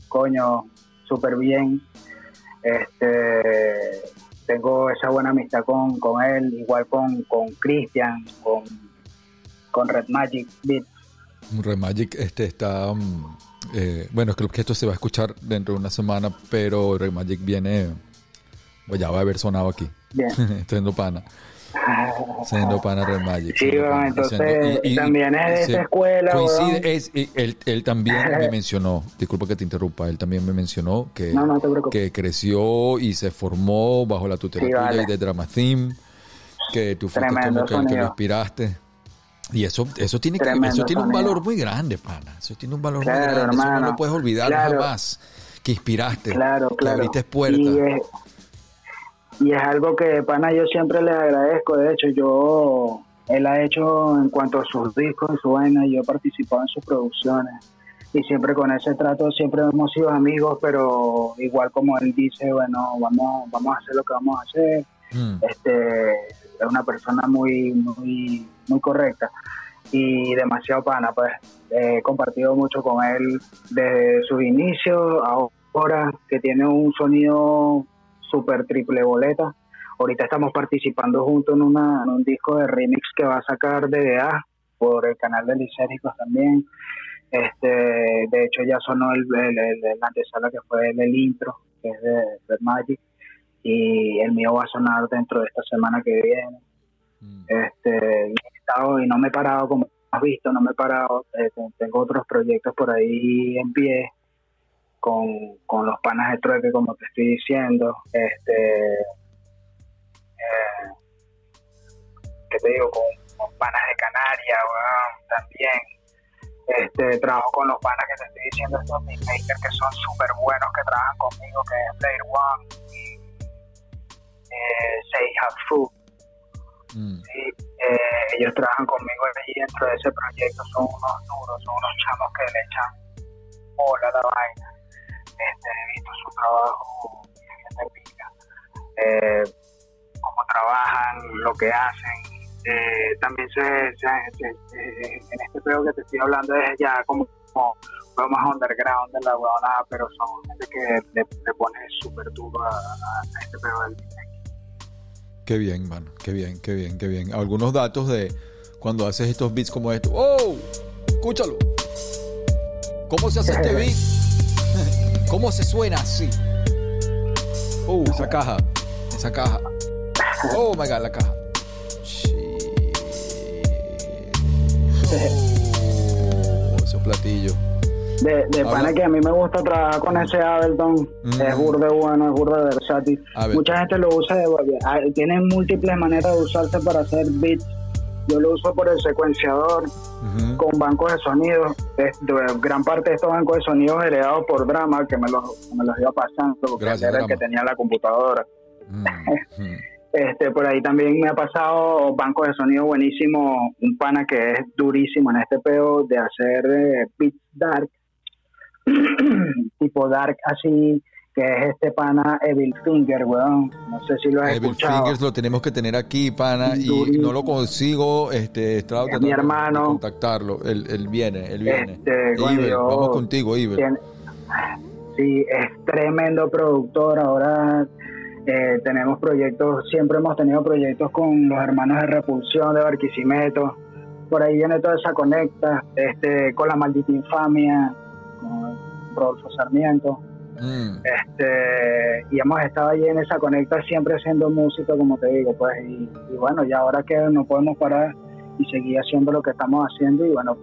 coño, súper bien, este, tengo esa buena amistad con, con él, igual con, con Christian, con, con Red Magic Beat, Red Magic este, está. mm, eh, bueno, creo que esto se va a escuchar dentro de una semana, pero Red Magic viene. pues ya va a haber sonado aquí. bien. Pana. Siendo pana Red Magic. Sí, siendo bueno, pana, entonces siendo- también es de esa escuela, Coincide, es, y él, él también me mencionó, disculpa que te interrumpa, él también me mencionó que, No, no que creció y se formó bajo la tutela Sí, tuya vale. y de Drama Theme, que tú fuiste Tremendo como que el que lo inspiraste. Y eso, eso tiene, que- eso tiene un valor muy grande, pana. Eso tiene un valor Claro, muy grande. Eso no lo puedes olvidar Claro. jamás. Que inspiraste. Claro, Que abriste puertas. Y es, algo que, pana, yo siempre les agradezco. De hecho, yo, él ha hecho en cuanto a sus discos y su vaina, yo he participado en sus producciones. Y siempre con ese trato, siempre hemos sido amigos, pero igual como él dice, bueno, vamos, vamos a hacer lo que vamos a hacer. Mm. Este, es una persona muy, muy, muy correcta y demasiado pana, pues he compartido mucho con él desde sus inicios, ahora que tiene un sonido super triple boleta. Ahorita estamos participando juntos en, una, en un disco de remix que va a sacar DDA por el canal de Liséricos también. Este, de hecho ya sonó el, el, el- el antesala que fue el, el intro, que es de, de Magic, y el mío va a sonar dentro de esta semana que viene Mm. este y he estado y no me he parado como has visto no me he parado eh, te- tengo otros proyectos por ahí en pie con, con los panas de trueque como te estoy diciendo este eh, ¿qué te digo con, con panas de Canarias también este trabajo con los panas que te estoy diciendo estos beatmakers que son súper buenos que trabajan conmigo que es Player One y eh, Say Have Food Mm. Sí, eh, ellos trabajan conmigo allí dentro de ese proyecto, son unos duros, son unos chamos que le echan bola a la vaina. Este, he visto su trabajo. Eh, cómo trabajan, lo que hacen. Eh, también se, se- se- eh, en este juego que te estoy hablando es ya como, como juego más underground de la huevonada, pero son gente que le, le pone súper duro a, a- este juego del. Qué bien, mano. Qué bien, qué bien, qué bien. Algunos datos de cuando haces estos beats como estos. ¡Oh! Escúchalo. ¿Cómo se hace este beat? ¿Cómo se suena así? Oh, esa caja. Esa caja. Oh my god, la caja. Oh, esos platillos. De, de pana que a mí me gusta trabajar con ese Ableton, Mm. es burde bueno, es burde versátil. Mucha gente lo usa, de, ah, tiene múltiples maneras de usarse para hacer beats. Yo lo uso por el secuenciador, con bancos de sonido. Es- de- gran parte de estos bancos de sonido heredados por Drama, que me los, me los iba pasando, porque Gracias, era el que tenía la computadora. Este, por ahí también me ha pasado bancos de sonido buenísimo, un pana que es durísimo en este peo de hacer eh, beats dark, tipo dark así, que es este pana Evil Finger, weón. No sé si lo has Evil escuchado. Fingers lo tenemos que tener aquí, pana, y no lo consigo. Este, estaba Es mi de hermano. contactarlo. Él, él viene, él viene. Este, yo- vamos contigo. Tiene- sí, es tremendo productor. Ahora eh, tenemos proyectos, siempre hemos tenido proyectos con los hermanos de Repulsión de Barquisimeto. Por ahí viene toda esa conecta, este, con la maldita infamia, con Rodolfo Sarmiento. Mm. Este, y hemos estado allí en esa conecta siempre haciendo música, como te digo, pues, y, y bueno, y ahora que no podemos parar y seguir haciendo lo que estamos haciendo, y bueno,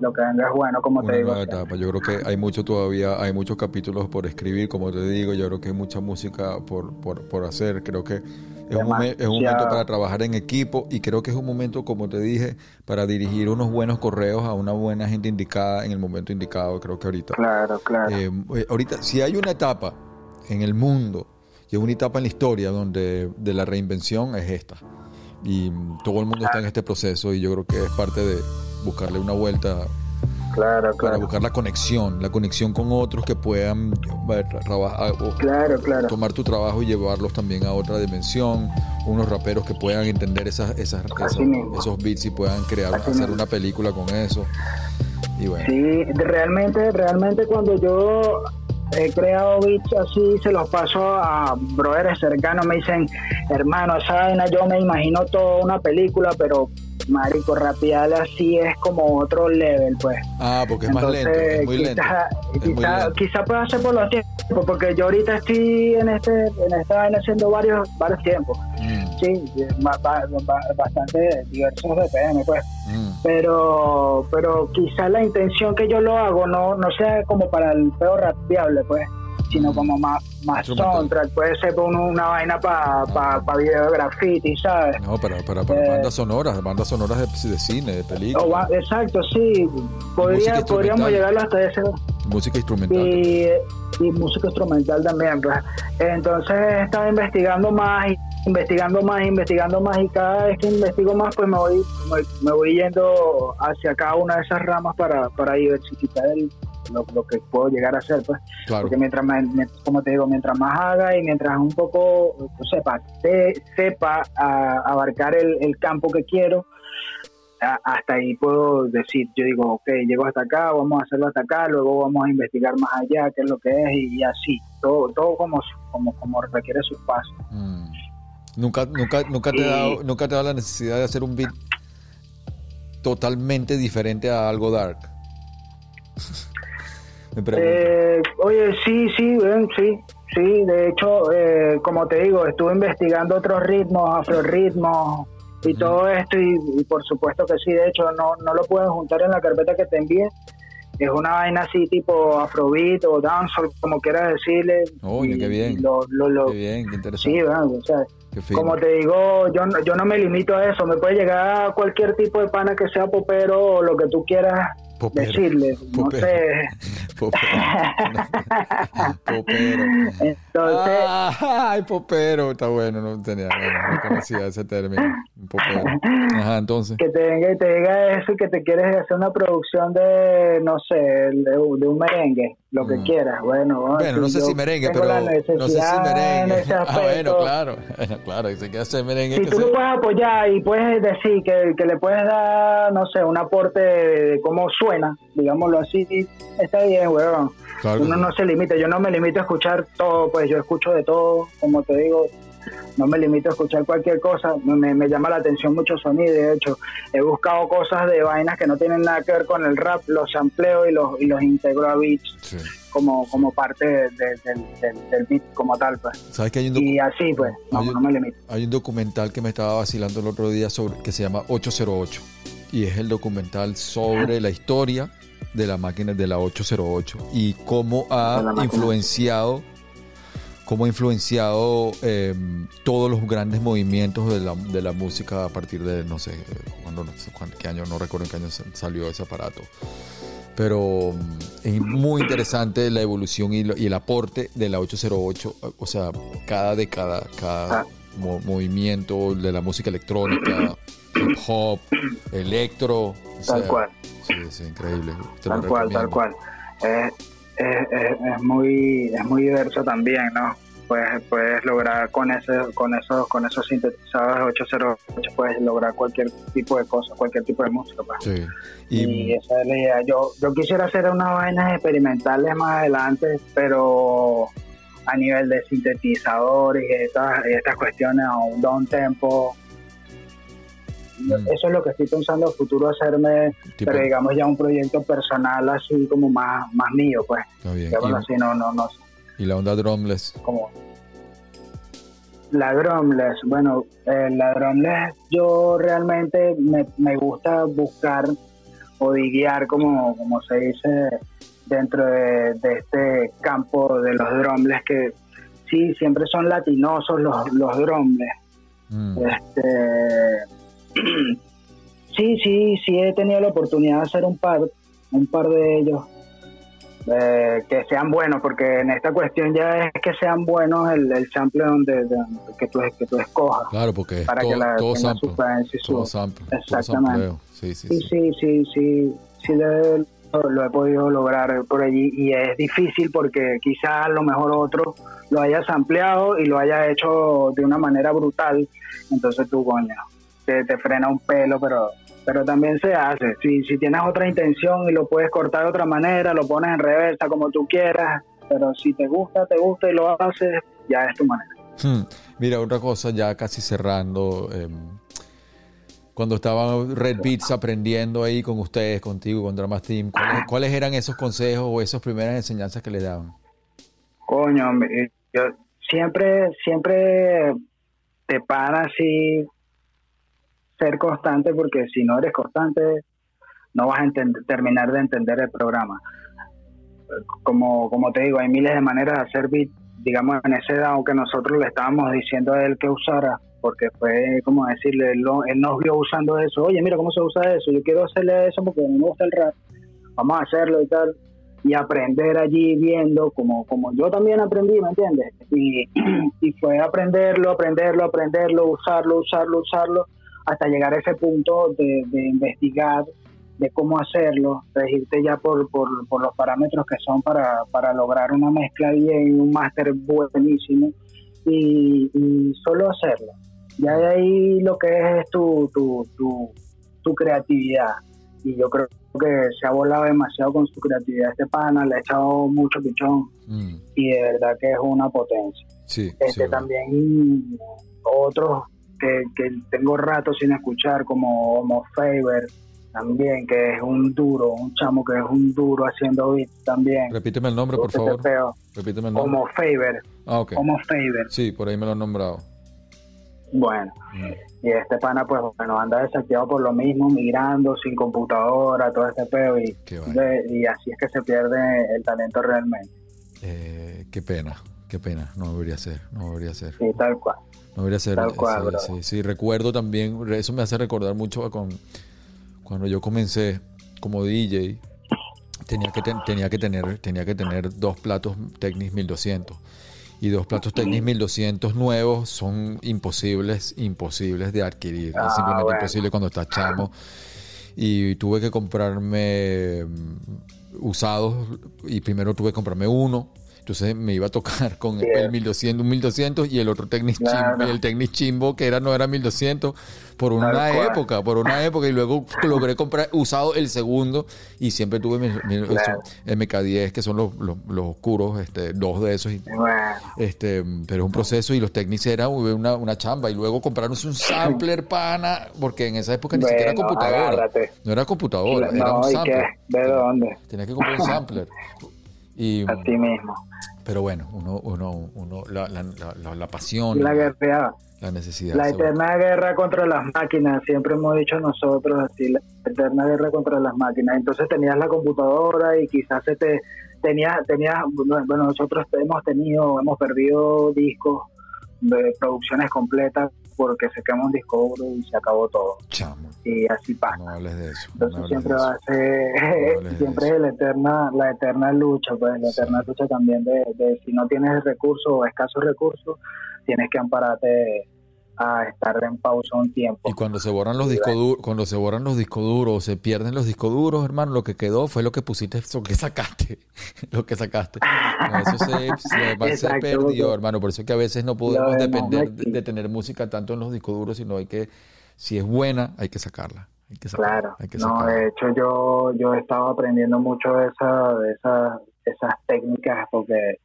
lo que venga es bueno, como Una te digo. etapa. Yo creo que hay mucho todavía, hay muchos capítulos por escribir, como te digo, yo creo que hay mucha música por, por, por hacer. Creo que es un, es un momento para trabajar en equipo y creo que es un momento, como te dije, para dirigir unos buenos correos a una buena gente indicada en el momento indicado. Creo que ahorita. Claro, claro. Eh, eh, ahorita, si hay una etapa en el mundo y una etapa en la historia donde de la reinvención es esta. Y mm, todo el mundo está en este proceso y yo creo que es parte de buscarle una vuelta claro, para buscar la conexión, la conexión con otros que puedan eh, trabajar o Claro, claro. tomar tu trabajo y llevarlos también a otra dimensión, unos raperos que puedan entender esas, esas, esas- esos beats y puedan crear, Así hacer mismo. una película con eso. Y bueno, Sí, realmente, realmente cuando yo he creado beats así, se los paso a brothers cercanos, me dicen, hermano, esa vaina yo me imagino toda una película, pero marico, rapear así es como otro level, pues. ah, porque es más lento, es muy lento. quizá, es muy quizá, lento. quizá pueda ser por los tiempos, porque yo ahorita estoy en este, en esta vaina haciendo varios, varios tiempos. Mm, Sí, ba- ba- ba- bastante diversos BPM, pues mm. pero pero quizás la intención que yo lo hago no no sea como para el peor rapeable pues sino como más más soundtrack. Puede ser un- una vaina para pa, pa video de graffiti sabes No, para, para, para Eh, bandas sonoras, bandas sonoras de, de cine, de películas, exacto sí. Podría podríamos llegarlo hasta ese música instrumental. y, y música instrumental también pues. entonces he estado investigando más y investigando más investigando más y cada vez que investigo más pues me voy me, me voy yendo hacia cada una de esas ramas para, para diversificar el- lo, lo que puedo llegar a hacer pues Claro. porque mientras más, como te digo mientras más haga y mientras un poco sepa se- sepa a- abarcar el, el campo que quiero a- hasta ahí puedo decir, yo digo, ok, llego hasta acá, vamos a hacerlo hasta acá, luego vamos a investigar más allá, qué es lo que es, y, y así, todo, todo como, como, como requiere sus pasos. Mm. Nunca, nunca, nunca te Y- dado, nunca te dado la necesidad de hacer un beat totalmente diferente a algo dark. Me. Eh, oye, sí, sí, ven, sí, sí, de hecho, eh, como te digo, estuve investigando otros ritmos, afroritmos y todo esto, y, y por supuesto que sí, de hecho, no, no lo pueden juntar en la carpeta que te envié. Es una vaina así tipo afrobeat o dancehall, como quieras decirle. Oye, qué bien. lo- lo- lo- Qué bien, qué interesante. Sí, ¿verdad? o sea, como te digo, yo no, yo no me limito a eso, me puede llegar cualquier tipo de pana que sea popero o lo que tú quieras Popero. decirle, no Popero. sé. Popero. Entonces, Ah, ay, popero. Está bueno, no tenía, no conocía ese término. Popero. Ajá, entonces. que te venga y te diga eso y que te quieres hacer una producción de, no sé, de, de un merengue, lo que Mm. quieras. Bueno, Bueno, no sé si merengue, pero no sé si merengue. Ah, bueno, claro. Claro, quiere hacer merengue, Si que tú se- lo puedes apoyar y puedes decir que, que le puedes dar, no sé, un aporte de cómo suena, digámoslo así, está bien, weón. Claro Uno no se limita, yo no me limito a escuchar todo, pues yo escucho de todo, como te digo, no me limito a escuchar cualquier cosa, me, me llama la atención mucho sonido, de hecho, he buscado cosas de vainas que no tienen nada que ver con el rap, los sampleo y los, y los integro a beats Sí. como, como parte de- de- del, del- beat como tal, pues. ¿Sabes que hay un, docu- Y así, pues, no, Hay no me limito. hay un documental que me estaba vacilando el otro día sobre que se llama 808 y es el documental sobre la historia de la máquina de la 808 y cómo ha influenciado cómo ha influenciado eh, todos los grandes movimientos de la, de la música a partir de no sé cuándo, no sé cuándo- qué año no recuerdo en qué año sa- salió ese aparato pero mm, es muy interesante la evolución y, lo- y el aporte de la 808, o sea, cada década, cada Ah. Mo- movimiento de la música electrónica, hip hop, electro, o Tal sea, cual. Sí, sí, increíble. Te Tal cual, tal cual. Es, es, es- es muy es muy diverso también, ¿no? Puedes, puedes lograr con ese, con esos, con esos sintetizadores 808 puedes lograr cualquier tipo de cosa, cualquier tipo de música. pues. Sí. Y, Y, esa es la idea. Yo, yo quisiera hacer unas vainas experimentales más adelante, pero a nivel de sintetizadores y estas, y estas cuestiones a un down tempo, Eso es lo que estoy pensando a futuro hacerme, Tipo- pero digamos ya un proyecto personal así como más, más mío, pues. Está bien. Digámoslo Y- así, no, no, no, Y, la onda drumless. como la drumless, bueno, eh, la drumless yo realmente me, me gusta buscar o diguear, como, como se dice dentro de, de este campo de los drumless, que sí, siempre son latinosos los, los drumless. Mm. Este, sí, sí, sí he tenido la oportunidad de hacer un par, un par de ellos eh, que sean buenos, porque en esta cuestión ya es que sean buenos el, el sample donde, de- que tú que tú escojas Claro, porque para todo, que la todo sample. su Todo sample. Exactamente. Sí, sí, sí, sí. sí, sí, sí, sí le- lo, he podido lograr por allí y es difícil porque quizás a lo mejor otro lo haya sampleado y lo haya hecho de una manera brutal, entonces tú, coño, te, te frena un pelo, pero pero también se hace. Si, si tienes otra intención y lo puedes cortar de otra manera, lo pones en reversa como tú quieras, pero si te gusta, te gusta y lo haces, ya es tu manera. Hmm. Mira, otra cosa, ya casi cerrando. em, cuando estaba Red Beats aprendiendo ahí con ustedes, contigo, con Dramas Team, ¿cuáles, eran esos consejos o esas primeras enseñanzas que le daban? Coño, me- yo siempre, siempre te para así ser constante porque si no eres constante no vas a terminar de entender el programa. Como, como te digo, hay miles de maneras de hacer beat, digamos en esa edad, aunque nosotros le estábamos diciendo a él que usara, porque fue como decirle, él, él nos vio usando eso, oye, mira cómo se usa eso, yo quiero hacerle eso porque a mí me gusta el rap, vamos a hacerlo y tal y aprender allí viendo como, como yo también aprendí, ¿me entiendes? Y, y fue aprenderlo, aprenderlo, aprenderlo, usarlo, usarlo, usarlo, hasta llegar a ese punto de, de investigar de cómo hacerlo, regirte ya por, por, por los parámetros que son para, para lograr una mezcla bien, un máster buenísimo y, y solo hacerlo. Ya de ahí lo que es, es tu, tu, tu, tu creatividad y yo creo que se ha volado demasiado con su creatividad este pana, le ha echado mucho pichón Mm, y de verdad que es una potencia. sí, Este también otros que, que tengo rato sin escuchar como Homo Faber también que es un duro, un chamo que es un duro haciendo beats también. Repíteme el nombre, por Ese favor. Repíteme el nombre. Homo Faber, Ah, ok. Homo Faber. Sí, por ahí me lo han nombrado. Bueno, Mm, y este pana pues bueno anda desactivado por lo mismo, migrando sin computadora, todo este peo y, de- y así es que se pierde el talento realmente. Eh, qué pena, qué pena. No debería ser, no debería ser. Sí, tal cual. No debería ser. Tal cual, sí, bro. sí, sí, recuerdo también, eso me hace recordar mucho con cuando yo comencé como DJ, tenía que, ten- tenía que, tener, tenía que tener dos platos Technics 1200. Y dos platos Technics 1200 nuevos son imposibles, imposibles de adquirir. Ah, es simplemente bueno. imposible cuando estás chamo. Y tuve que comprarme mm, usados y primero tuve que comprarme uno. Entonces me iba a tocar con Sí. el 1200, un 1200 y el otro Technics Claro. chimbo, el Technics chimbo que era no era 1200 por una cual. época, por una época y luego logré comprar usado el segundo y siempre tuve mis- Claro. esos MK10 que son los, los, los oscuros, este, dos de esos y este, pero es un proceso y los Technics era una, una chamba y luego comprarnos un sampler pana porque en esa época ni siquiera Bueno, computadora, agárrate. no era computadora, era un ¿y sampler. ¿De dónde? Tenía que comprar un sampler. Y, Así mismo. Pero bueno, uno, uno, uno la, la, la, la- la pasión, La la, guerra, necesidad. la eterna guerra contra las máquinas, siempre hemos dicho nosotros así, la eterna guerra contra las máquinas. Entonces tenías la computadora y quizás se te tenías, tenías, bueno, nosotros hemos tenido, hemos perdido discos de producciones completas porque se quema un disco duro y se acabó todo. Chamo, Y así pasa. no hables de eso. Entonces siempre de eso. va a ser, siempre es la eterna, la eterna lucha, pues la Sí. eterna lucha también de, de si no tienes recursos o escasos recursos, tienes que ampararte a estar en pausa un tiempo. Y cuando se borran los discos duros, cuando se borran los discos duros, se pierden los discos duros, hermano, lo que quedó fue lo que pusiste, lo que sacaste, lo que sacaste. No, eso se, se- perdió, hermano. Por eso es que a veces no podemos depender de, de tener música tanto en los discos duros, sino hay que, si es buena, hay que sacarla. Hay que sacarla, Claro, hay que no, de hecho yo yo he estado aprendiendo mucho de esa, de esas, esas técnicas porque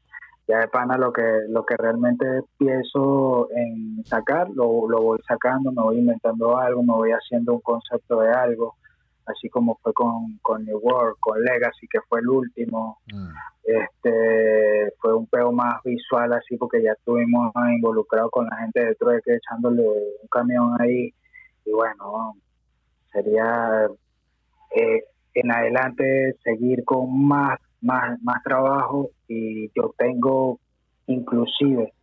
ya de pana lo que lo que realmente pienso en sacar lo, lo voy sacando me voy inventando algo me voy haciendo un concepto de algo así como fue con, con New World con Legacy que fue el último Mm. este fue un peo más visual así porque ya estuvimos involucrados con la gente de Trueque echándole un camión ahí y bueno sería eh, en adelante seguir con más más más trabajo y yo tengo inclusive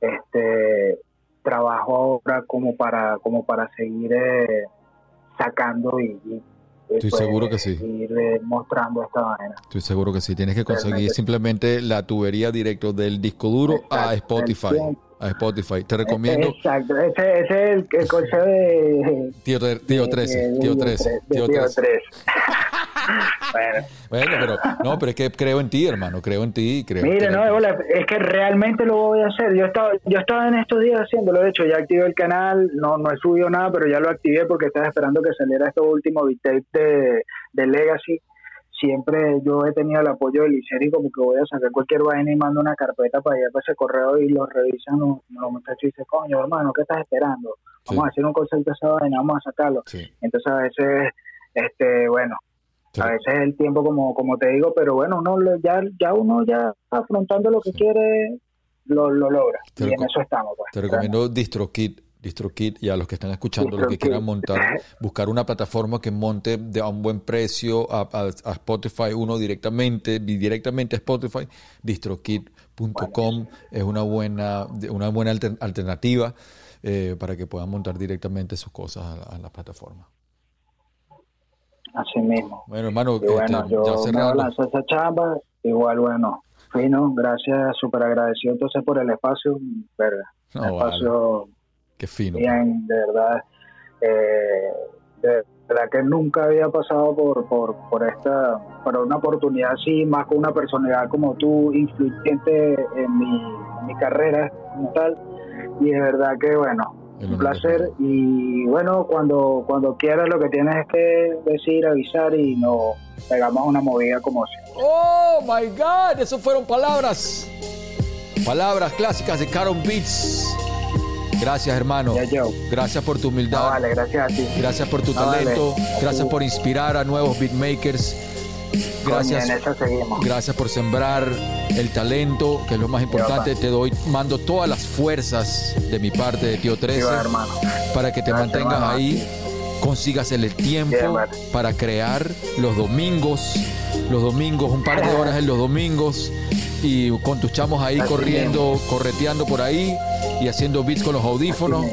este trabajo ahora como para como para seguir eh, sacando y, y, Estoy seguro que sí. ir eh, mostrando esta vaina Estoy seguro que sí. Tienes que conseguir Realmente. simplemente la tubería directo del disco duro a Exacto, Spotify. el tiempo. A Spotify. Te recomiendo. Exacto, ese, ese es el, el consejo de... Tío, tre- tío de- 13. de- Tío de- 13. de Tío Tío 13. 13. bueno, Bueno, pero no, pero es que creo en ti, hermano. Creo en ti. Creo mire, creo- no, de bola, es que realmente lo voy a hacer. Yo estaba, yo estaba en estos días haciéndolo, de hecho ya activé el canal, no, no he subido nada, pero ya lo activé porque estaba esperando que saliera este último beat tape de, de Legacy. Siempre yo he tenido el apoyo del Liceri, como que voy a sacar cualquier vaina y mando una carpeta para allá, para ese correo y lo revisan los, los muchachos y dicen, coño, hermano, ¿qué estás esperando? Vamos Sí. a hacer un concepto de esa vaina, vamos a sacarlo. Sí, Entonces a veces, este, bueno, sí. a veces el tiempo como como te digo pero bueno uno ya ya uno ya afrontando lo que Sí. quiere lo, lo logra Te y en eso estamos pues Te recomiendo DistroKid. DistroKid y a los que están escuchando, los que quieran montar, buscar una plataforma que monte de a un buen precio a, a- a Spotify, uno directamente, directamente a Spotify, distrokid.com es una buena, una buena alter- alternativa eh, para que puedan montar directamente sus cosas a, a la plataforma. Así mismo. Bueno, hermano, y bueno este, yo ya me lanzar esa chamba. Igual bueno fino gracias súper agradecido entonces por el espacio verga. No, espacio Qué fino. bien de verdad eh, de verdad que nunca había pasado por por por esta por una oportunidad así más con una personalidad como tú influyente en mi, en mi carrera como tal. Y de verdad que bueno un placer y bueno cuando cuando quieras lo que tienes es que decir avisar y nos pegamos una movida como siempre Oh my God, eso fueron palabras. Palabras clásicas de Caron Beats. Gracias, hermano. ya yo Gracias por tu no, humildad. vale gracias a ti Gracias por tu No, vale. talento. Gracias Así. por inspirar a nuevos beatmakers. Gracias. Gracias por sembrar el talento, que es lo más importante. Te doy, mando todas las fuerzas de mi parte de Tío 13 Viva, hermano. para que te mantengas ahí, consigas el tiempo para crear los domingos, los domingos, un par de horas en los domingos y con tus chamos ahí corriendo, correteando por ahí y haciendo beats con los audífonos.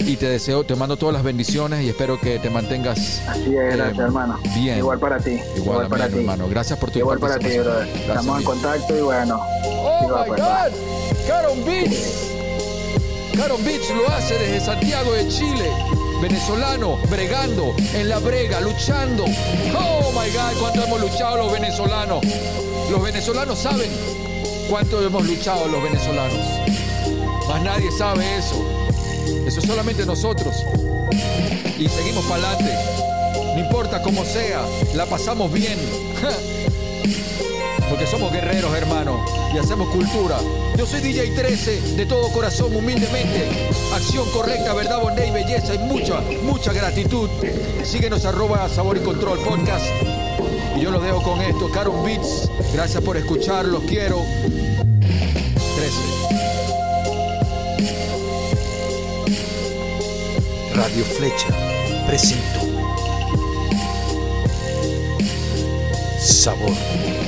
Y te deseo, te mando todas las bendiciones y espero que te mantengas así es gracias Eh, hermano bien. igual para ti igual, para amén, ti hermano. Gracias por tu igual para ti brother Gracias, estamos en contacto y bueno Oh my pues, God, Caron Beats. Caron Beats lo hace desde Santiago de Chile. Venezolano, bregando, en la brega, luchando. Oh my God, cuánto hemos luchado los venezolanos. Los venezolanos saben cuánto hemos luchado los venezolanos. Más nadie sabe eso. Eso es solamente nosotros. Y seguimos para adelante. No importa cómo sea, la pasamos bien. Porque somos guerreros, hermano, y hacemos cultura. Yo soy DJ 13, de todo corazón, humildemente. Acción correcta, verdad, bondad y belleza y mucha, mucha gratitud. Síguenos arroba Sabor y Control Podcast. Y yo los dejo con esto. Caron Beats, gracias por escuchar, los quiero. Radio Flecha presentó Sabor.